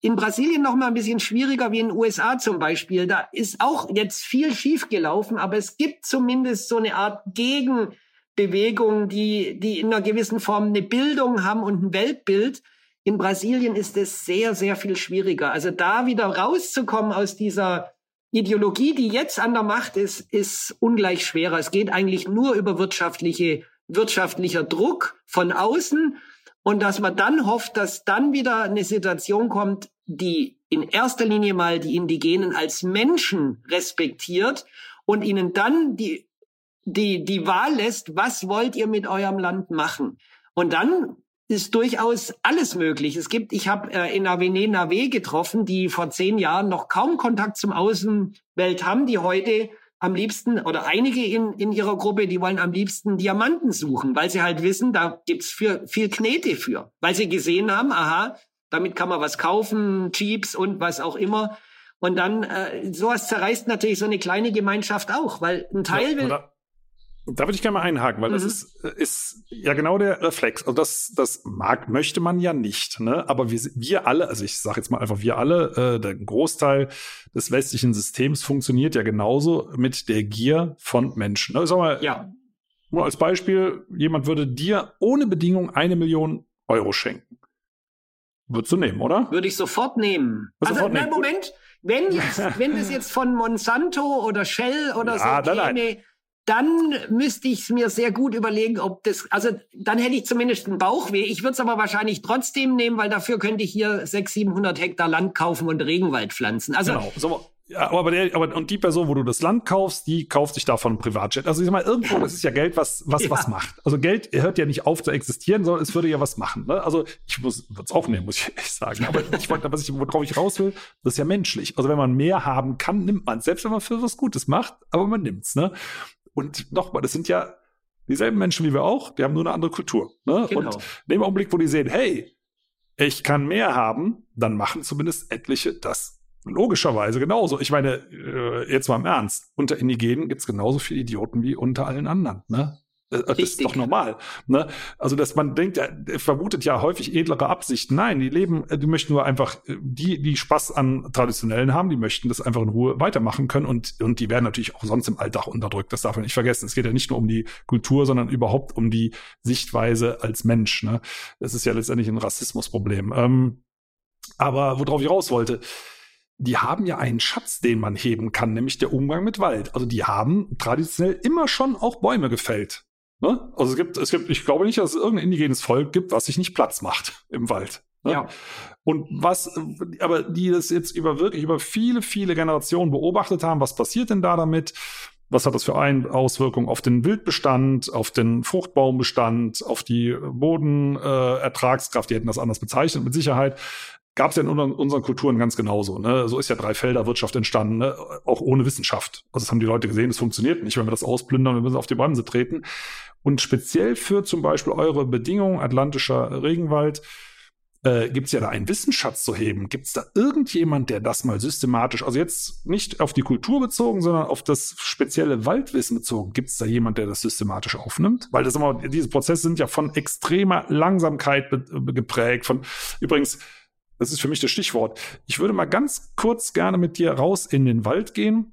in Brasilien noch mal ein bisschen schwieriger wie in den USA zum Beispiel. Da ist auch jetzt viel schiefgelaufen, aber es gibt zumindest so eine Art Gegenbewegung, die, die in einer gewissen Form eine Bildung haben und ein Weltbild. In Brasilien ist es sehr, sehr viel schwieriger. Also da wieder rauszukommen aus dieser Ideologie, die jetzt an der Macht ist, ist ungleich schwerer. Es geht eigentlich nur über wirtschaftliche, wirtschaftlicher Druck von außen und dass man dann hofft, dass dann wieder eine Situation kommt, die in erster Linie mal die Indigenen als Menschen respektiert und ihnen dann die, die, die Wahl lässt, was wollt ihr mit eurem Land machen? Und dann ist durchaus alles möglich. Es gibt, ich habe äh, in Avene Nave getroffen, die vor zehn Jahren noch kaum Kontakt zum Außenwelt haben, die heute am liebsten oder einige in, in ihrer Gruppe, die wollen am liebsten Diamanten suchen, weil sie halt wissen, da gibt's für, viel Knete für, weil sie gesehen haben, aha, damit kann man was kaufen, Jeeps und was auch immer. Und dann äh, sowas zerreißt natürlich so eine kleine Gemeinschaft auch, weil ein Teil ja, will da würde ich gerne mal einhaken, weil mhm. das ist, ist ja genau der Reflex. Also das, das mag, möchte man ja nicht. Ne? Aber wir, wir alle, also ich sage jetzt mal einfach wir alle, äh, der Großteil des westlichen Systems funktioniert ja genauso mit der Gier von Menschen. Ne? Sag mal, ja. nur als Beispiel, jemand würde dir ohne Bedingung eine Million Euro schenken. Würdest du nehmen, oder? Würde ich sofort nehmen. Also, sofort nein, nehmen. Moment, wenn jetzt, wenn das jetzt von Monsanto oder Shell oder ja, so käme, nein dann müsste ich es mir sehr gut überlegen, ob das, also dann hätte ich zumindest einen Bauchweh. Ich würde es aber wahrscheinlich trotzdem nehmen, weil dafür könnte ich hier 600, 700 Hektar Land kaufen und Regenwald pflanzen. Also genau. So, ja, aber, der, aber und die Person, wo du das Land kaufst, die kauft sich davon ein Privatjet. Also ich sag mal, irgendwo, das ist ja Geld, was was ja. was macht. Also Geld hört ja nicht auf zu existieren, sondern es würde ja was machen. Ne? Also ich muss es aufnehmen, muss ich echt sagen. Aber ich wollte, was ich, worauf ich raus will, das ist ja menschlich. Also wenn man mehr haben kann, nimmt man selbst wenn man für was Gutes macht, aber man nimmt's. Ne? Und nochmal, das sind ja dieselben Menschen wie wir auch, die haben nur eine andere Kultur. Ne? Genau. Und in dem Augenblick, wo die sehen, hey, ich kann mehr haben, dann machen zumindest etliche das logischerweise genauso. Ich meine, äh, jetzt mal im Ernst, unter Indigenen gibt es genauso viele Idioten wie unter allen anderen. Ne? Äh, das ist doch normal. Ne? Also, dass man denkt, er vermutet ja häufig edlere Absichten. Nein, die leben, äh, die möchten nur einfach, äh, die, die Spaß an Traditionellen haben, die möchten das einfach in Ruhe weitermachen können und, und die werden natürlich auch sonst im Alltag unterdrückt. Das darf man nicht vergessen. Es geht ja nicht nur um die Kultur, sondern überhaupt um die Sichtweise als Mensch. Ne? Das ist ja letztendlich ein Rassismusproblem. Ähm, aber worauf ich raus wollte, die haben ja einen Schatz, den man heben kann, nämlich der Umgang mit Wald. Also die haben traditionell immer schon auch Bäume gefällt. Ne? Also es gibt, es gibt, ich glaube nicht, dass es irgendein indigenes Volk gibt, was sich nicht Platz macht im Wald. Ne? Ja. Und was, aber die das jetzt über wirklich über viele, viele Generationen beobachtet haben, was passiert denn da damit? Was hat das für eine Auswirkungen auf den Wildbestand, auf den Fruchtbaumbestand, auf die Bodenertragskraft? Äh, die hätten das anders bezeichnet, mit Sicherheit gab es ja in unseren Kulturen ganz genauso. Ne? So ist ja Dreifelderwirtschaft entstanden, ne? auch ohne Wissenschaft. Also das haben die Leute gesehen, es funktioniert nicht, wenn wir das ausplündern, wir müssen auf die Bremse treten. Und speziell für zum Beispiel eure Bedingungen, atlantischer Regenwald, äh, gibt es ja da einen Wissensschatz zu heben. Gibt es da irgendjemand, der das mal systematisch, also jetzt nicht auf die Kultur bezogen, sondern auf das spezielle Waldwissen bezogen, gibt es da jemand, der das systematisch aufnimmt? Weil das immer, diese Prozesse sind ja von extremer Langsamkeit geprägt. Von übrigens, das ist für mich das Stichwort. Ich würde mal ganz kurz gerne mit dir raus in den Wald gehen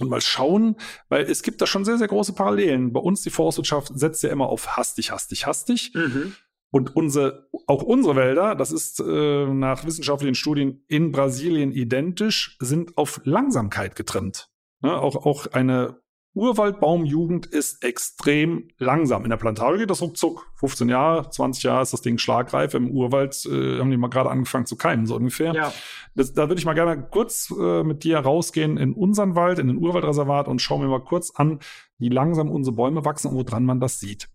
und mal schauen, weil es gibt da schon sehr, sehr große Parallelen. Bei uns die Forstwirtschaft setzt ja immer auf hastig, hastig, hastig. Mhm. Und unsere, auch unsere Wälder, das ist äh, nach wissenschaftlichen Studien in Brasilien identisch, sind auf Langsamkeit getrimmt. Ne? Auch, auch eine Urwaldbaumjugend ist extrem langsam. In der Plantage geht das ruckzuck. 15 Jahre, 20 Jahre ist das Ding schlagreif. Im Urwald äh, haben die mal gerade angefangen zu keimen, so ungefähr. Ja. Das, da würde ich mal gerne kurz äh, mit dir rausgehen in unseren Wald, in den Urwaldreservat und schauen wir mal kurz an, wie langsam unsere Bäume wachsen und woran man das sieht.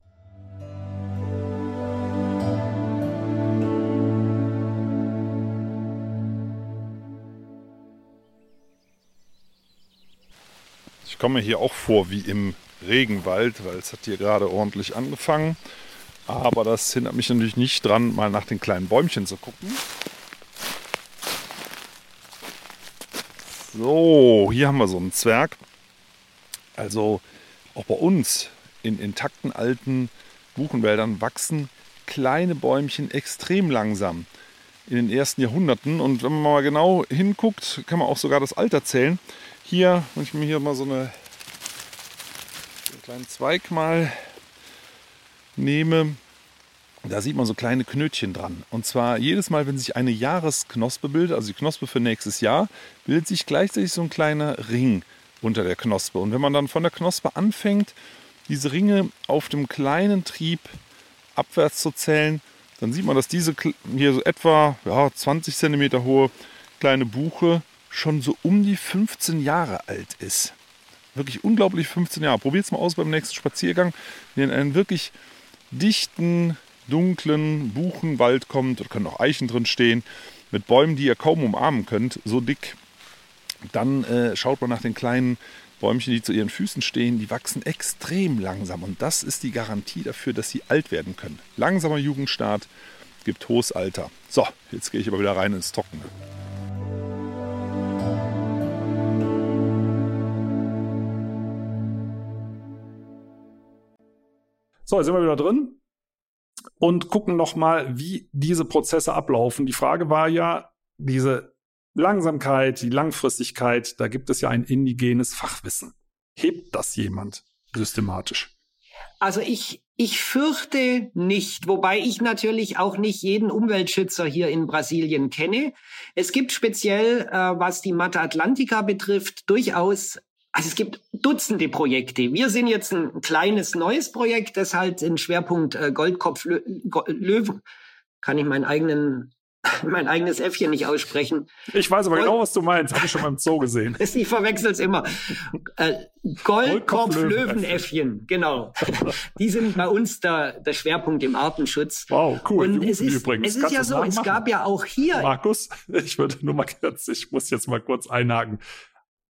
Komme hier auch vor wie im Regenwald, weil es hat hier gerade ordentlich angefangen. Aber das hindert mich natürlich nicht dran, mal nach den kleinen Bäumchen zu gucken. So, hier haben wir so einen Zwerg. Also auch bei uns in intakten alten Buchenwäldern wachsen kleine Bäumchen extrem langsam in den ersten Jahrhunderten. Und wenn man mal genau hinguckt, kann man auch sogar das Alter zählen. Hier, wenn ich mir hier mal so eine, einen kleinen Zweig mal nehme, da sieht man so kleine Knötchen dran. Und zwar jedes Mal, wenn sich eine Jahresknospe bildet, also die Knospe für nächstes Jahr, bildet sich gleichzeitig so ein kleiner Ring unter der Knospe. Und wenn man dann von der Knospe anfängt, diese Ringe auf dem kleinen Trieb abwärts zu zählen, dann sieht man, dass diese hier so etwa ja, 20 cm hohe kleine Buche schon so um die 15 Jahre alt ist. Wirklich unglaublich 15 Jahre. Probiert es mal aus beim nächsten Spaziergang, wenn ihr in einen wirklich dichten, dunklen Buchenwald kommt, da können auch Eichen drin stehen, mit Bäumen, die ihr kaum umarmen könnt, so dick, dann äh, schaut man nach den kleinen Bäumchen, die zu ihren Füßen stehen, die wachsen extrem langsam. Und das ist die Garantie dafür, dass sie alt werden können. Langsamer Jugendstart gibt hohes Alter. So, jetzt gehe ich aber wieder rein ins Trockene. So, jetzt sind wir wieder drin und gucken nochmal, wie diese Prozesse ablaufen. Die Frage war ja, diese Langsamkeit, die Langfristigkeit, da gibt es ja ein indigenes Fachwissen. Hebt das jemand systematisch? Also ich, ich fürchte nicht, wobei ich natürlich auch nicht jeden Umweltschützer hier in Brasilien kenne. Es gibt speziell, äh, was die Mata Atlantica betrifft, durchaus also es gibt Dutzende Projekte. Wir sind jetzt ein kleines neues Projekt, das halt den Schwerpunkt äh, Goldkopf Löwen. Kann ich meinen eigenen mein eigenes Äffchen nicht aussprechen. Ich weiß aber Gold genau, was du meinst. Habe ich schon mal im Zoo gesehen. ich verwechsel es immer. Äh, Goldkopf-Löwenäffchen, genau. Die sind bei uns der, der Schwerpunkt im Artenschutz. Wow, cool. Und es ist, übrigens. es ist ja so, es gab ja auch hier. Markus, ich würde nur mal kurz, ich muss jetzt mal kurz einhaken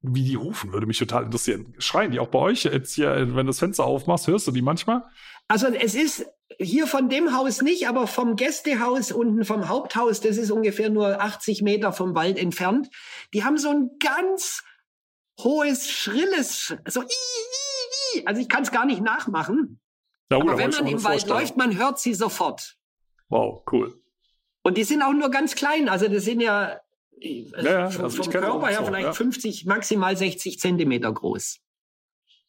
wie die rufen, würde mich total interessieren. Schreien die auch bei euch jetzt hier, wenn du das Fenster aufmachst, hörst du die manchmal? Also es ist hier von dem Haus nicht, aber vom Gästehaus unten vom Haupthaus, das ist ungefähr nur 80 Meter vom Wald entfernt. Die haben so ein ganz hohes, schrilles, so i, i, i. Also ich kann es gar nicht nachmachen. Ja, aber wenn man im Wald läuft, man hört sie sofort. Wow, cool. Und die sind auch nur ganz klein. Also das sind ja ja, ja, vom, also vom Körper her so, vielleicht ja. 50, maximal 60 Zentimeter groß.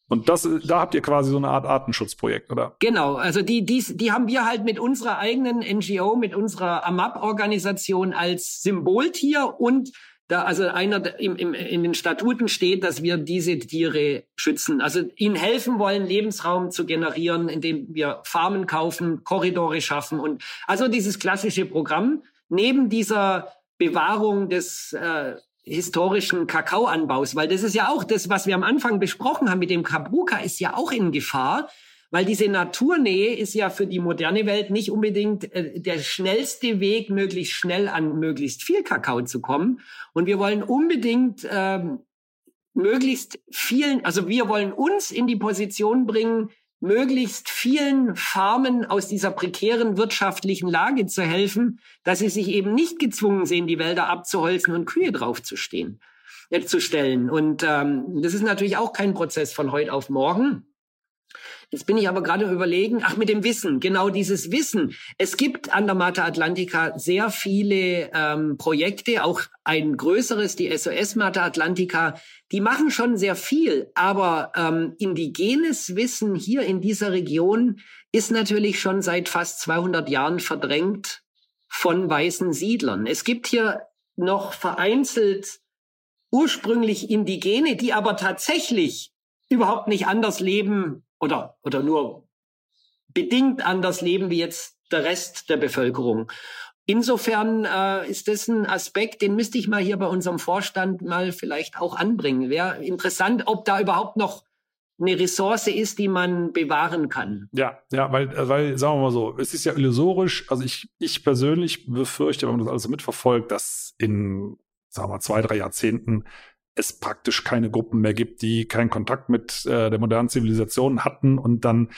Und das, da habt ihr quasi so eine Art Artenschutzprojekt, oder? Genau, also die, die, die haben wir halt mit unserer eigenen NGO, mit unserer AMAP-Organisation als Symboltier und da also einer im, im, in den Statuten steht, dass wir diese Tiere schützen. Also ihnen helfen wollen, Lebensraum zu generieren, indem wir Farmen kaufen, Korridore schaffen und also dieses klassische Programm neben dieser Bewahrung des äh, historischen Kakaoanbaus, weil das ist ja auch das, was wir am Anfang besprochen haben mit dem Kabruka, ist ja auch in Gefahr, weil diese Naturnähe ist ja für die moderne Welt nicht unbedingt äh, der schnellste Weg, möglichst schnell an möglichst viel Kakao zu kommen. Und wir wollen unbedingt ähm, möglichst vielen, also wir wollen uns in die Position bringen, möglichst vielen Farmen aus dieser prekären wirtschaftlichen Lage zu helfen, dass sie sich eben nicht gezwungen sehen, die Wälder abzuholzen und Kühe draufzustehen, äh, zu stellen. Und ähm, das ist natürlich auch kein Prozess von heute auf morgen. Jetzt bin ich aber gerade überlegen, ach, mit dem Wissen, genau dieses Wissen. Es gibt an der Mata Atlantica sehr viele ähm, Projekte, auch ein größeres, die SOS Mata Atlantica, die machen schon sehr viel, aber ähm, indigenes Wissen hier in dieser Region ist natürlich schon seit fast 200 Jahren verdrängt von weißen Siedlern. Es gibt hier noch vereinzelt ursprünglich Indigene, die aber tatsächlich überhaupt nicht anders leben oder, oder nur bedingt anders leben wie jetzt der Rest der Bevölkerung. Insofern äh, ist das ein Aspekt, den müsste ich mal hier bei unserem Vorstand mal vielleicht auch anbringen. Wäre interessant, ob da überhaupt noch eine Ressource ist, die man bewahren kann. Ja, ja, weil, äh, weil, sagen wir mal so, es ist ja illusorisch. Also ich, ich persönlich befürchte, wenn man das alles mitverfolgt, dass in, sagen wir mal, zwei, drei Jahrzehnten es praktisch keine Gruppen mehr gibt, die keinen Kontakt mit äh, der modernen Zivilisation hatten und dann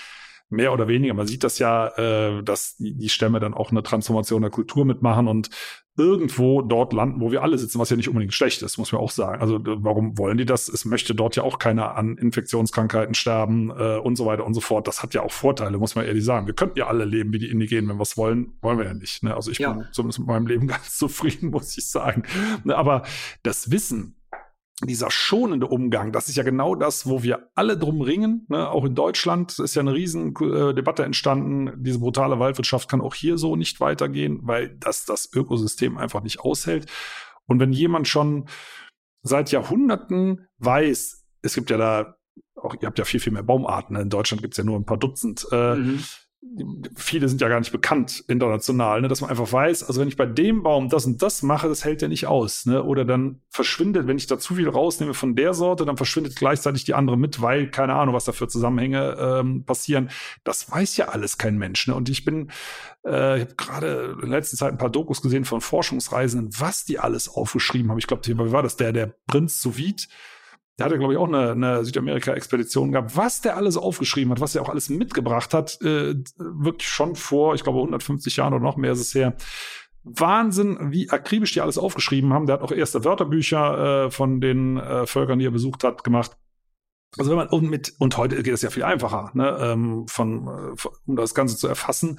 mehr oder weniger, man sieht das ja, äh, dass die, die Stämme dann auch eine Transformation der Kultur mitmachen und irgendwo dort landen, wo wir alle sitzen, was ja nicht unbedingt schlecht ist, muss man auch sagen. Also warum wollen die das? Es möchte dort ja auch keiner an Infektionskrankheiten sterben äh, und so weiter und so fort. Das hat ja auch Vorteile, muss man ehrlich sagen. Wir könnten ja alle leben wie die Indigenen, wenn wir es wollen, wollen wir ja nicht. Ne? Also ich ja. bin zumindest mit meinem Leben ganz zufrieden, muss ich sagen. Ne, aber das Wissen, dieser schonende Umgang, das ist ja genau das, wo wir alle drum ringen. Ne? Auch in Deutschland ist ja eine riesen äh, Debatte entstanden. Diese brutale Waldwirtschaft kann auch hier so nicht weitergehen, weil das das Ökosystem einfach nicht aushält. Und wenn jemand schon seit Jahrhunderten weiß, es gibt ja da auch, ihr habt ja viel, viel mehr Baumarten. Ne? In Deutschland gibt es ja nur ein paar Dutzend. Äh, mhm viele sind ja gar nicht bekannt international, ne, dass man einfach weiß, also wenn ich bei dem Baum das und das mache, das hält ja nicht aus, ne? Oder dann verschwindet, wenn ich da zu viel rausnehme von der Sorte, dann verschwindet gleichzeitig die andere mit, weil keine Ahnung, was da für Zusammenhänge ähm, passieren. Das weiß ja alles kein Mensch, ne? Und ich bin, äh, ich habe gerade in letzter Zeit ein paar Dokus gesehen von Forschungsreisenden, was die alles aufgeschrieben haben. Ich glaube, wie war das? Der, der Prinz Soviet, der hatte, glaube ich, auch eine, eine Südamerika-Expedition gehabt. Was der alles aufgeschrieben hat, was er auch alles mitgebracht hat, äh, wirklich schon vor, ich glaube, 150 Jahren oder noch mehr ist es her. Wahnsinn, wie akribisch die alles aufgeschrieben haben. Der hat auch erste Wörterbücher äh, von den äh, Völkern, die er besucht hat, gemacht. Also wenn man und mit und heute geht es ja viel einfacher, ne, ähm, von, äh, um das Ganze zu erfassen.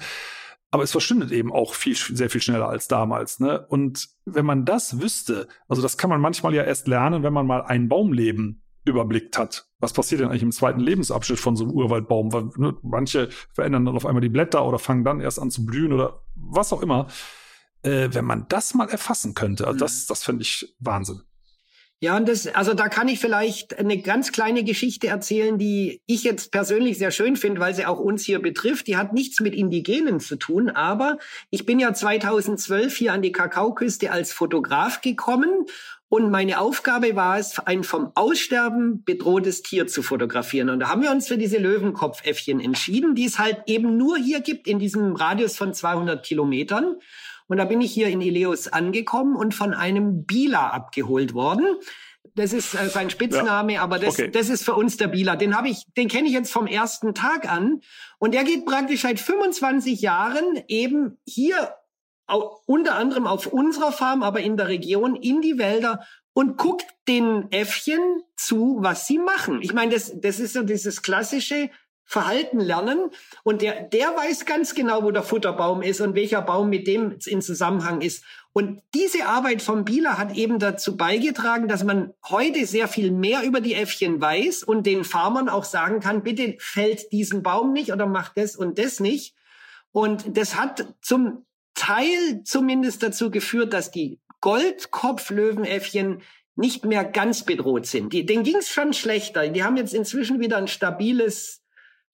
Aber es verschwindet eben auch viel, sehr viel schneller als damals. Ne? Und wenn man das wüsste, also das kann man manchmal ja erst lernen, wenn man mal ein Baumleben überblickt hat. Was passiert denn eigentlich im zweiten Lebensabschnitt von so einem Urwaldbaum? Weil, ne, manche verändern dann auf einmal die Blätter oder fangen dann erst an zu blühen oder was auch immer. Äh, wenn man das mal erfassen könnte, also das, mhm. das fände ich Wahnsinn. Ja, und das, also da kann ich vielleicht eine ganz kleine Geschichte erzählen, die ich jetzt persönlich sehr schön finde, weil sie auch uns hier betrifft. Die hat nichts mit Indigenen zu tun, aber ich bin ja 2012 hier an die Kakaoküste als Fotograf gekommen und meine Aufgabe war es, ein vom Aussterben bedrohtes Tier zu fotografieren. Und da haben wir uns für diese Löwenkopfäffchen entschieden, die es halt eben nur hier gibt in diesem Radius von 200 Kilometern. Und da bin ich hier in Ileus angekommen und von einem Bila abgeholt worden. Das ist äh, sein Spitzname, ja. aber das, okay. das ist für uns der Bila. Den habe ich, den kenne ich jetzt vom ersten Tag an. Und der geht praktisch seit 25 Jahren eben hier auch, unter anderem auf unserer Farm, aber in der Region in die Wälder und guckt den Äffchen zu, was sie machen. Ich meine, das, das ist so dieses klassische Verhalten lernen und der, der weiß ganz genau, wo der Futterbaum ist und welcher Baum mit dem in Zusammenhang ist. Und diese Arbeit von Bieler hat eben dazu beigetragen, dass man heute sehr viel mehr über die Äffchen weiß und den Farmern auch sagen kann, bitte fällt diesen Baum nicht oder macht das und das nicht. Und das hat zum Teil zumindest dazu geführt, dass die Goldkopflöwenäffchen nicht mehr ganz bedroht sind. Die, denen ging es schon schlechter. Die haben jetzt inzwischen wieder ein stabiles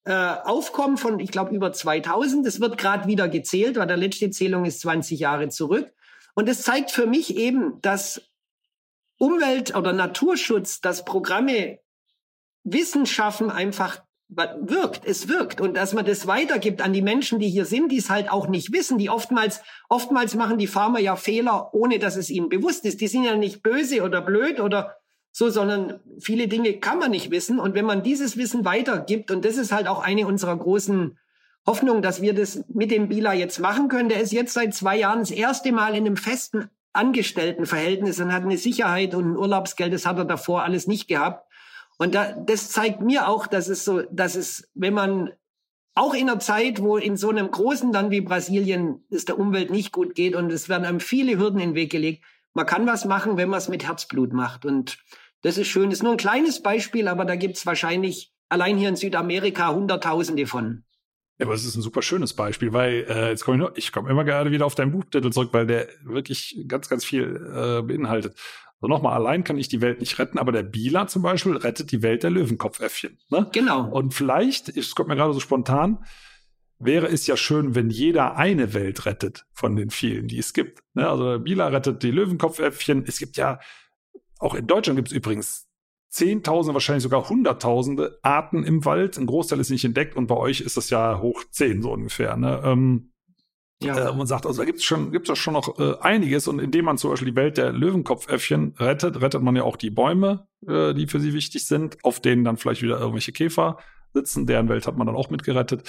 äh, Aufkommen von, ich glaube, über 2000. Es wird gerade wieder gezählt, weil der letzte Zählung ist 20 Jahre zurück. Und es zeigt für mich eben, dass Umwelt- oder Naturschutz, dass Programme Wissenschaften einfach wirkt, es wirkt und dass man das weitergibt an die Menschen, die hier sind, die es halt auch nicht wissen, die oftmals oftmals machen die Farmer ja Fehler, ohne dass es ihnen bewusst ist. Die sind ja nicht böse oder blöd oder so, sondern viele Dinge kann man nicht wissen. Und wenn man dieses Wissen weitergibt, und das ist halt auch eine unserer großen Hoffnungen, dass wir das mit dem Bila jetzt machen können. Der ist jetzt seit zwei Jahren das erste Mal in einem festen Angestelltenverhältnis und hat eine Sicherheit und ein Urlaubsgeld. Das hat er davor alles nicht gehabt. Und da, das zeigt mir auch, dass es so, dass es, wenn man auch in einer Zeit, wo in so einem großen Land wie Brasilien es der Umwelt nicht gut geht und es werden einem viele Hürden in den Weg gelegt, man kann was machen, wenn man es mit Herzblut macht. Und das ist schön. Das ist nur ein kleines Beispiel, aber da gibt's wahrscheinlich allein hier in Südamerika Hunderttausende von. Ja, aber es ist ein super schönes Beispiel, weil äh, jetzt komme ich nur, ich komme immer gerade wieder auf deinen Buchtitel zurück, weil der wirklich ganz, ganz viel äh, beinhaltet. Also nochmal, allein kann ich die Welt nicht retten, aber der Bila zum Beispiel rettet die Welt der Löwenkopfäffchen. Ne? Genau. Und vielleicht, es kommt mir gerade so spontan, wäre es ja schön, wenn jeder eine Welt rettet von den vielen, die es gibt. Ne? Also der Bila rettet die Löwenkopfäffchen. Es gibt ja auch in Deutschland gibt es übrigens Zehntausende, wahrscheinlich sogar Hunderttausende Arten im Wald. Ein Großteil ist nicht entdeckt und bei euch ist das ja hoch zehn so ungefähr. Ne? Ähm, Ja. Äh, man sagt, also da gibt es schon, gibt's ja schon noch äh, einiges. Und indem man zum Beispiel die Welt der Löwenkopfäffchen rettet, rettet man ja auch die Bäume, äh, die für sie wichtig sind, auf denen dann vielleicht wieder irgendwelche Käfer sitzen. Deren Welt hat man dann auch mitgerettet.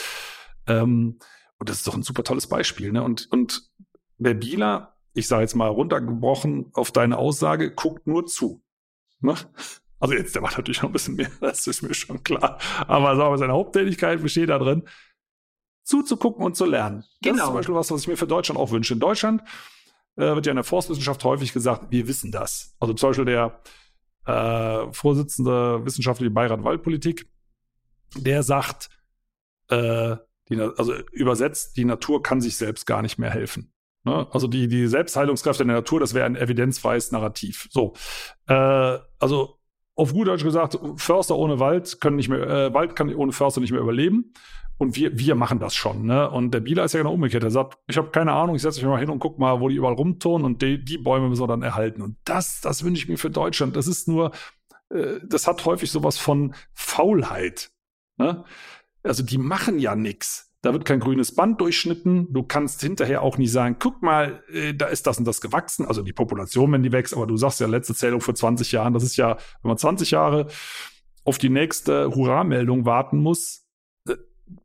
Ähm, und das ist doch ein super tolles Beispiel. Ne? Und, und der Bieler, ich sage jetzt mal runtergebrochen auf deine Aussage, guckt nur zu. Ne? Also jetzt, der macht natürlich noch ein bisschen mehr, das ist mir schon klar. Aber sagen wir, seine Haupttätigkeit besteht da drin, zuzugucken und zu lernen. Genau. Das ist zum genau. Beispiel was, was ich mir für Deutschland auch wünsche. In Deutschland äh, wird ja in der Forstwissenschaft häufig gesagt, wir wissen das. Also zum Beispiel der äh, Vorsitzende wissenschaftliche Beirat Waldpolitik, der sagt, äh, die, also übersetzt, die Natur kann sich selbst gar nicht mehr helfen. Ne? Also die, die Selbstheilungskräfte der Natur, das wäre ein evidenzfreies Narrativ. So, äh, also auf gut Deutsch gesagt, Förster ohne Wald können nicht mehr, äh, Wald kann ohne Förster nicht mehr überleben. Und wir, wir machen das schon. Ne? Und der Bieler ist ja genau umgekehrt. Er sagt, ich habe keine Ahnung, ich setze mich mal hin und guck mal, wo die überall rumturnen und die, die Bäume müssen wir dann erhalten. Und das, das wünsche ich mir für Deutschland. Das ist nur, äh, das hat häufig sowas von Faulheit. Ne? Also die machen ja nichts. Da wird kein grünes Band durchschnitten. Du kannst hinterher auch nie sagen, guck mal, äh, da ist das und das gewachsen. Also die Population, wenn die wächst, aber du sagst ja letzte Zählung vor 20 Jahren. Das ist ja, wenn man 20 Jahre auf die nächste Hurra-Meldung warten muss, äh,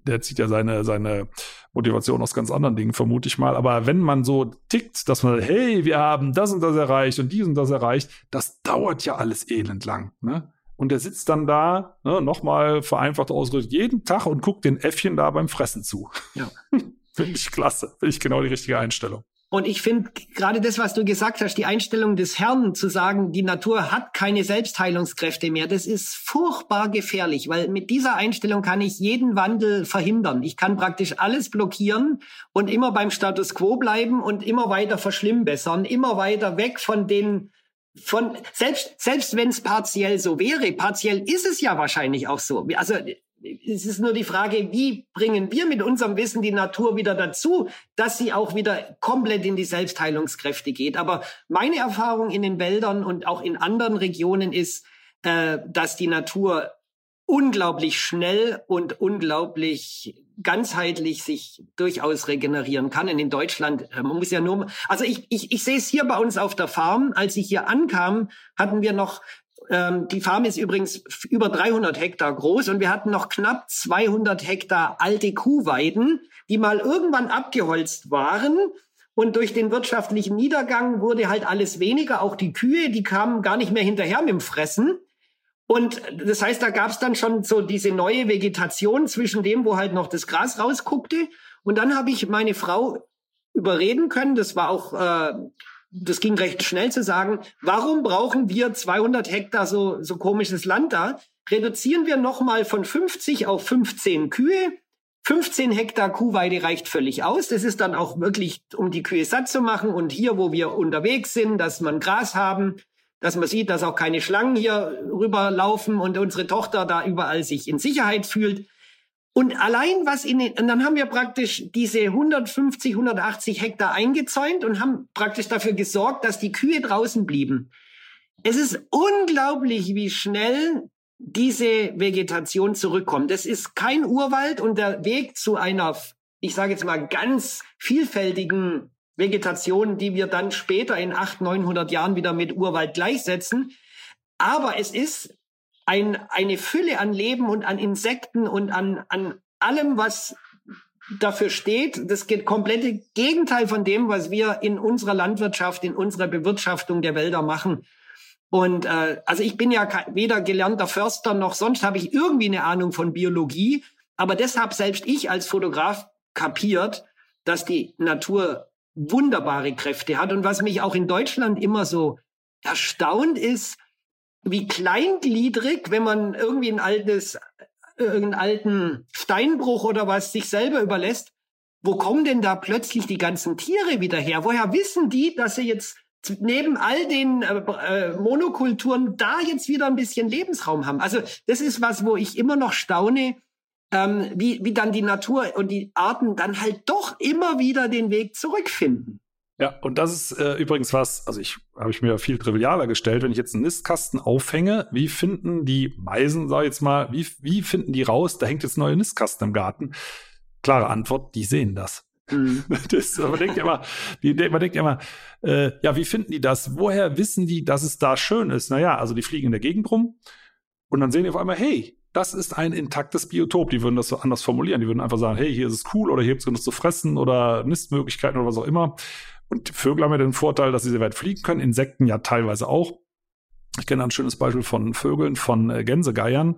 der zieht ja seine, seine Motivation aus ganz anderen Dingen, vermute ich mal. Aber wenn man so tickt, dass man, hey, wir haben das und das erreicht und dies und das erreicht, das dauert ja alles elend lang. Ne? Und der sitzt dann da, ne, nochmal vereinfacht ausgedrückt, jeden Tag und guckt den Äffchen da beim Fressen zu. Ja. Finde ich klasse. Finde ich genau die richtige Einstellung. Und ich finde gerade das, was du gesagt hast, die Einstellung des Herrn zu sagen, die Natur hat keine Selbstheilungskräfte mehr, das ist furchtbar gefährlich, weil mit dieser Einstellung kann ich jeden Wandel verhindern. Ich kann praktisch alles blockieren und immer beim Status quo bleiben und immer weiter verschlimmbessern, immer weiter weg von den von selbst selbst wenn es partiell so wäre, partiell ist es ja wahrscheinlich auch so. Also es ist nur die Frage, wie bringen wir mit unserem Wissen die Natur wieder dazu, dass sie auch wieder komplett in die Selbstheilungskräfte geht. Aber meine Erfahrung in den Wäldern und auch in anderen Regionen ist, äh, dass die Natur unglaublich schnell und unglaublich ganzheitlich sich durchaus regenerieren kann. Und in Deutschland, äh, man muss ja nur, also ich, ich, ich sehe es hier bei uns auf der Farm. Als ich hier ankam, hatten wir noch ähm, die Farm ist übrigens über 300 Hektar groß und wir hatten noch knapp 200 Hektar alte Kuhweiden, die mal irgendwann abgeholzt waren. Und durch den wirtschaftlichen Niedergang wurde halt alles weniger. Auch die Kühe, die kamen gar nicht mehr hinterher mit dem Fressen. Und das heißt, da gab es dann schon so diese neue Vegetation zwischen dem, wo halt noch das Gras rausguckte. Und dann habe ich meine Frau überreden können, das war auch, äh, das ging recht schnell zu sagen, warum brauchen wir 200 Hektar so, so komisches Land da? Reduzieren wir nochmal von 50 auf 15 Kühe. 15 Hektar Kuhweide reicht völlig aus. Das ist dann auch wirklich, um die Kühe satt zu machen. Und hier, wo wir unterwegs sind, dass man Gras haben, dass man sieht, dass auch keine Schlangen hier rüberlaufen und unsere Tochter da überall sich in Sicherheit fühlt. Und allein was in den, und dann haben wir praktisch diese 150, 180 Hektar eingezäunt und haben praktisch dafür gesorgt, dass die Kühe draußen blieben. Es ist unglaublich, wie schnell diese Vegetation zurückkommt. Das ist kein Urwald und der Weg zu einer, ich sage jetzt mal, ganz vielfältigen Vegetation, die wir dann später in 800, 900 Jahren wieder mit Urwald gleichsetzen. Aber es ist ein, eine Fülle an Leben und an Insekten und an, an allem, was dafür steht. Das geht komplette Gegenteil von dem, was wir in unserer Landwirtschaft, in unserer Bewirtschaftung der Wälder machen. Und äh, also ich bin ja weder gelernter Förster noch sonst habe ich irgendwie eine Ahnung von Biologie. Aber deshalb selbst ich als Fotograf kapiert, dass die Natur wunderbare Kräfte hat. Und was mich auch in Deutschland immer so erstaunt ist, wie kleingliedrig, wenn man irgendwie ein altes, irgendeinen alten Steinbruch oder was sich selber überlässt, wo kommen denn da plötzlich die ganzen Tiere wieder her? Woher wissen die, dass sie jetzt neben all den äh, äh, Monokulturen da jetzt wieder ein bisschen Lebensraum haben? Also das ist was, wo ich immer noch staune, ähm, wie, wie dann die Natur und die Arten dann halt doch immer wieder den Weg zurückfinden. Ja, und das ist äh, übrigens was, also ich habe ich mir viel trivialer gestellt, wenn ich jetzt einen Nistkasten aufhänge, wie finden die Meisen, sag ich jetzt mal, wie, wie finden die raus, da hängt jetzt ein neuer Nistkasten im Garten? Klare Antwort, die sehen das. Mhm. Das, man denkt ja immer, die, man denkt ja immer, äh, ja, wie finden die das? Woher wissen die, dass es da schön ist? Naja, also die fliegen in der Gegend rum und dann sehen die auf einmal, hey, das ist ein intaktes Biotop. Die würden das so anders formulieren. Die würden einfach sagen, hey, hier ist es cool oder hier gibt es genug zu fressen oder Nistmöglichkeiten oder was auch immer. Und Vögel haben ja den Vorteil, dass sie sehr weit fliegen können, Insekten ja teilweise auch. Ich kenne ein schönes Beispiel von Vögeln, von äh, Gänsegeiern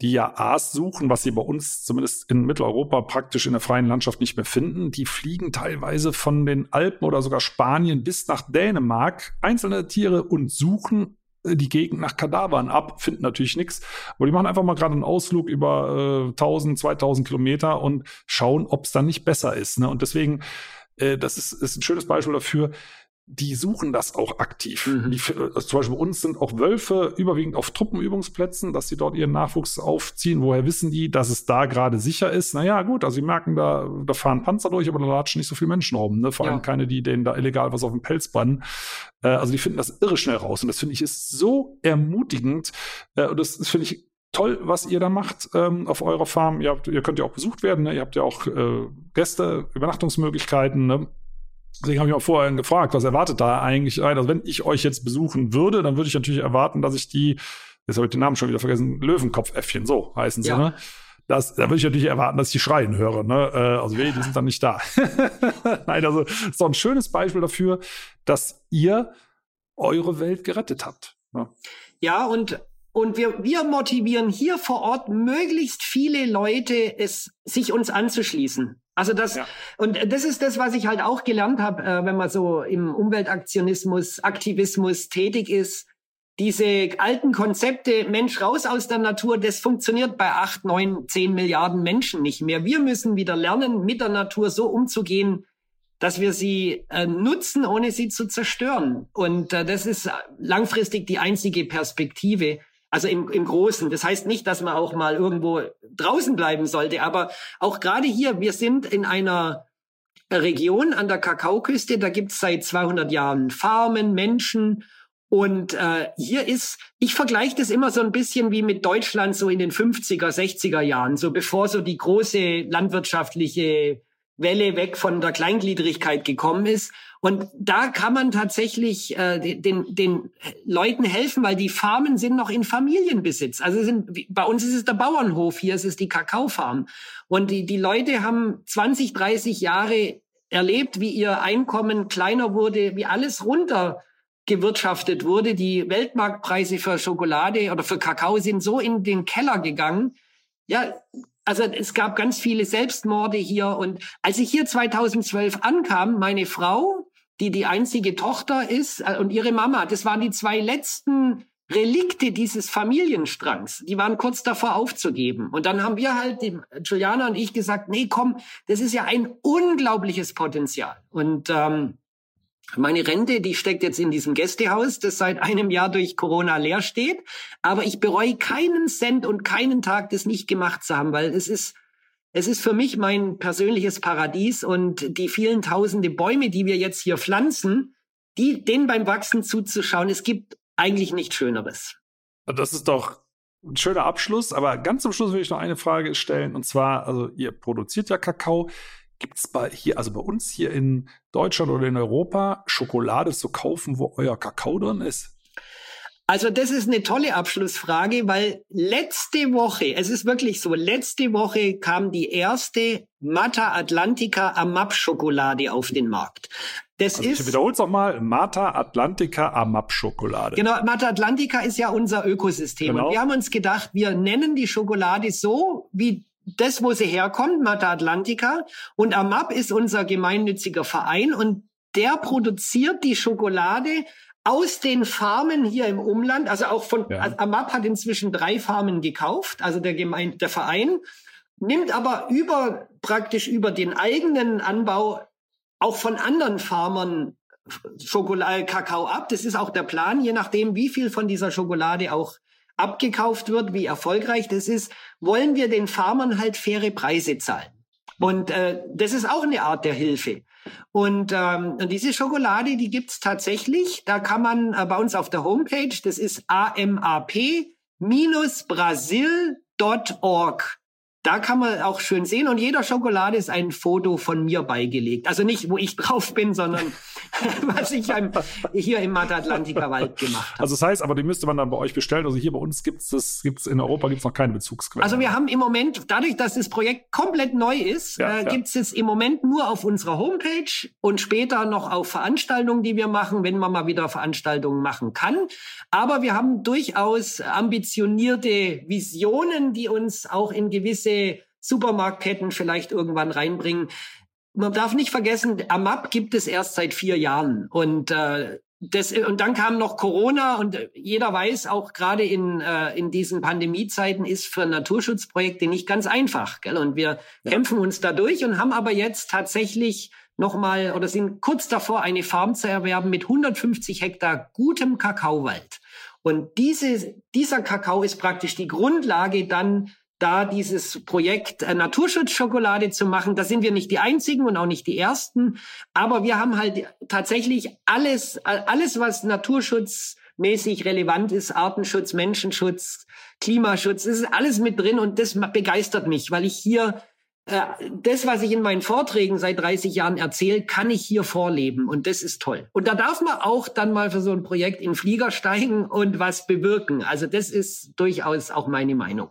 die ja Aas suchen, was sie bei uns zumindest in Mitteleuropa praktisch in der freien Landschaft nicht mehr finden. Die fliegen teilweise von den Alpen oder sogar Spanien bis nach Dänemark, einzelne Tiere und suchen die Gegend nach Kadavern ab, finden natürlich nichts, aber die machen einfach mal gerade einen Ausflug über äh, 1000, 2000 Kilometer und schauen, ob es dann nicht besser ist. Ne? Und deswegen, äh, das ist, ist ein schönes Beispiel dafür, die suchen das auch aktiv. Mhm. Die, also zum Beispiel bei uns sind auch Wölfe überwiegend auf Truppenübungsplätzen, dass sie dort ihren Nachwuchs aufziehen. Woher wissen die, dass es da gerade sicher ist? Naja, gut, also sie merken, da, da fahren Panzer durch, aber da latschen nicht so viele Menschen rum. Ne? Vor allem keine, die denen da illegal was auf den Pelz bannen. Äh, also die finden das irre schnell raus. Und das finde ich ist so ermutigend. Äh, und das, das finde ich toll, was ihr da macht ähm, auf eurer Farm. Ihr, habt, ihr könnt ja auch besucht werden. Ne? Ihr habt ja auch äh, Gäste, Übernachtungsmöglichkeiten. Ne? Deswegen habe ich auch vorher gefragt, was erwartet da eigentlich ein? Also wenn ich euch jetzt besuchen würde, dann würde ich natürlich erwarten, dass ich die, jetzt habe ich den Namen schon wieder vergessen, Löwenkopfäffchen, so heißen sie, ja. ne? Das, da würde ich natürlich erwarten, dass ich die schreien höre. Ne? Äh, also wir, die sind dann nicht da. Nein, also ist doch ein schönes Beispiel dafür, dass ihr eure Welt gerettet habt. Ne? Ja, und und wir, wir motivieren hier vor Ort möglichst viele Leute, es sich uns anzuschließen. Also das ja. und das ist das, was ich halt auch gelernt habe, äh, wenn man so im Umweltaktionismus, Aktivismus tätig ist. Diese alten Konzepte, Mensch raus aus der Natur, das funktioniert bei acht, neun, zehn Milliarden Menschen nicht mehr. Wir müssen wieder lernen, mit der Natur so umzugehen, dass wir sie äh, nutzen, ohne sie zu zerstören. Und äh, das ist langfristig die einzige Perspektive. Also im, im Großen. Das heißt nicht, dass man auch mal irgendwo draußen bleiben sollte, aber auch gerade hier, wir sind in einer Region an der Kakaoküste, da gibt's seit 200 Jahren Farmen, Menschen und äh, hier ist, ich vergleiche das immer so ein bisschen wie mit Deutschland so in den 50er, 60er Jahren, so bevor so die große landwirtschaftliche Welle weg von der Kleingliedrigkeit gekommen ist. Und da kann man tatsächlich äh, den, den Leuten helfen, weil die Farmen sind noch in Familienbesitz. Also sind, bei uns ist es der Bauernhof, hier ist es die Kakaofarm. Und die, die Leute haben 20, 30 Jahre erlebt, wie ihr Einkommen kleiner wurde, wie alles runter gewirtschaftet wurde. Die Weltmarktpreise für Schokolade oder für Kakao sind so in den Keller gegangen. Ja, also es gab ganz viele Selbstmorde hier. Und als ich hier 2012 ankam, meine Frau, die die einzige Tochter ist, äh, und ihre Mama, das waren die zwei letzten Relikte dieses Familienstrangs. Die waren kurz davor aufzugeben. Und dann haben wir halt, die, Juliana und ich, gesagt, nee, komm, das ist ja ein unglaubliches Potenzial. Und ähm, meine Rente, die steckt jetzt in diesem Gästehaus, das seit einem Jahr durch Corona leer steht. Aber ich bereue keinen Cent und keinen Tag, das nicht gemacht zu haben, weil es ist, es ist für mich mein persönliches Paradies und die vielen tausende Bäume, die wir jetzt hier pflanzen, die, denen beim Wachsen zuzuschauen, es gibt eigentlich nichts Schöneres. Das ist doch ein schöner Abschluss, aber ganz zum Schluss will ich noch eine Frage stellen und zwar, also ihr produziert ja Kakao. Gibt es bei hier, also bei uns hier in Deutschland oder in Europa, Schokolade zu kaufen, wo euer Kakao drin ist? Also das ist eine tolle Abschlussfrage, weil letzte Woche, es ist wirklich so, letzte Woche kam die erste Mata Atlantica Amap Schokolade auf den Markt. Das also ist, ich wiederhole es nochmal, Mata Atlantica Amap Schokolade. Genau, Mata Atlantica ist ja unser Ökosystem. Genau. Und wir haben uns gedacht, wir nennen die Schokolade so, wie das, wo sie herkommt, Mata Atlantica. Und AMAP ist unser gemeinnütziger Verein und der produziert die Schokolade aus den Farmen hier im Umland. Also auch von ja. Also AMAP hat inzwischen drei Farmen gekauft, also der, Gemein der Verein nimmt aber über praktisch über den eigenen Anbau auch von anderen Farmern Schokolade, Kakao ab. Das ist auch der Plan, je nachdem, wie viel von dieser Schokolade auch abgekauft wird, wie erfolgreich das ist, wollen wir den Farmern halt faire Preise zahlen. Und äh, das ist auch eine Art der Hilfe. Und, ähm, und diese Schokolade, die gibt's tatsächlich. Da kann man äh, bei uns auf der Homepage, das ist amap-brasil.org da kann man auch schön sehen und jeder Schokolade ist ein Foto von mir beigelegt. Also nicht, wo ich drauf bin, sondern was ich hier im Matatlantiker Wald gemacht habe. Also das heißt, aber die müsste man dann bei euch bestellen. Also hier bei uns gibt es gibt's in Europa gibt's noch keine Bezugsquelle. Also wir haben im Moment, dadurch, dass das Projekt komplett neu ist, ja, äh, ja. gibt es im Moment nur auf unserer Homepage und später noch auf Veranstaltungen, die wir machen, wenn man mal wieder Veranstaltungen machen kann. Aber wir haben durchaus ambitionierte Visionen, die uns auch in gewisse Supermarktketten vielleicht irgendwann reinbringen. Man darf nicht vergessen, AMAP gibt es erst seit vier Jahren und äh, das, und dann kam noch Corona und jeder weiß auch gerade in, äh, in diesen Pandemiezeiten ist für Naturschutzprojekte nicht ganz einfach. Gell? Und wir ja. kämpfen uns dadurch und haben aber jetzt tatsächlich nochmal oder sind kurz davor, eine Farm zu erwerben mit 150 Hektar gutem Kakaowald. Und diese, dieser Kakao ist praktisch die Grundlage dann da dieses Projekt äh, Naturschutzschokolade zu machen. Da sind wir nicht die einzigen und auch nicht die ersten, aber wir haben halt tatsächlich alles, alles was naturschutzmäßig relevant ist, Artenschutz, Menschenschutz, Klimaschutz, das ist alles mit drin und das begeistert mich, weil ich hier äh, das, was ich in meinen Vorträgen seit 30 Jahren erzähle, kann ich hier vorleben und das ist toll. Und da darf man auch dann mal für so ein Projekt in Flieger steigen und was bewirken. Also das ist durchaus auch meine Meinung.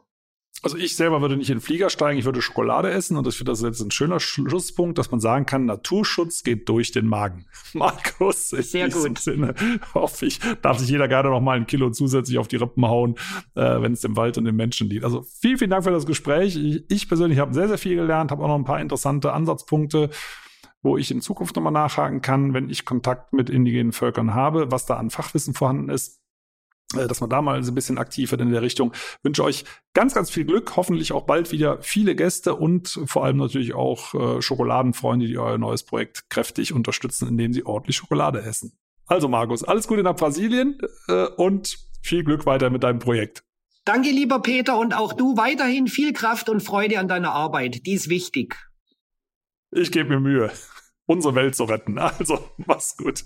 Also ich selber würde nicht in den Flieger steigen, ich würde Schokolade essen und ich finde das jetzt ein schöner Schlusspunkt, dass man sagen kann, Naturschutz geht durch den Magen. Markus, in Sehr diesem gut. Sinne hoffe ich, darf sich jeder gerne noch mal ein Kilo zusätzlich auf die Rippen hauen, äh, wenn es dem Wald und den Menschen liegt. Also vielen, vielen Dank für das Gespräch. Ich, ich persönlich habe sehr, sehr viel gelernt, habe auch noch ein paar interessante Ansatzpunkte wo ich in Zukunft nochmal nachhaken kann, wenn ich Kontakt mit indigenen Völkern habe, was da an Fachwissen vorhanden ist. Äh, dass man da mal so ein bisschen aktiv wird in der Richtung. Ich wünsche euch ganz, ganz viel Glück, hoffentlich auch bald wieder viele Gäste und vor allem natürlich auch äh, Schokoladenfreunde, die euer neues Projekt kräftig unterstützen, indem sie ordentlich Schokolade essen. Also Markus, alles Gute nach Brasilien äh, und viel Glück weiter mit deinem Projekt. Danke, lieber Peter, und auch du weiterhin viel Kraft und Freude an deiner Arbeit. Die ist wichtig. Ich gebe mir Mühe, unsere Welt zu retten. Also, mach's gut.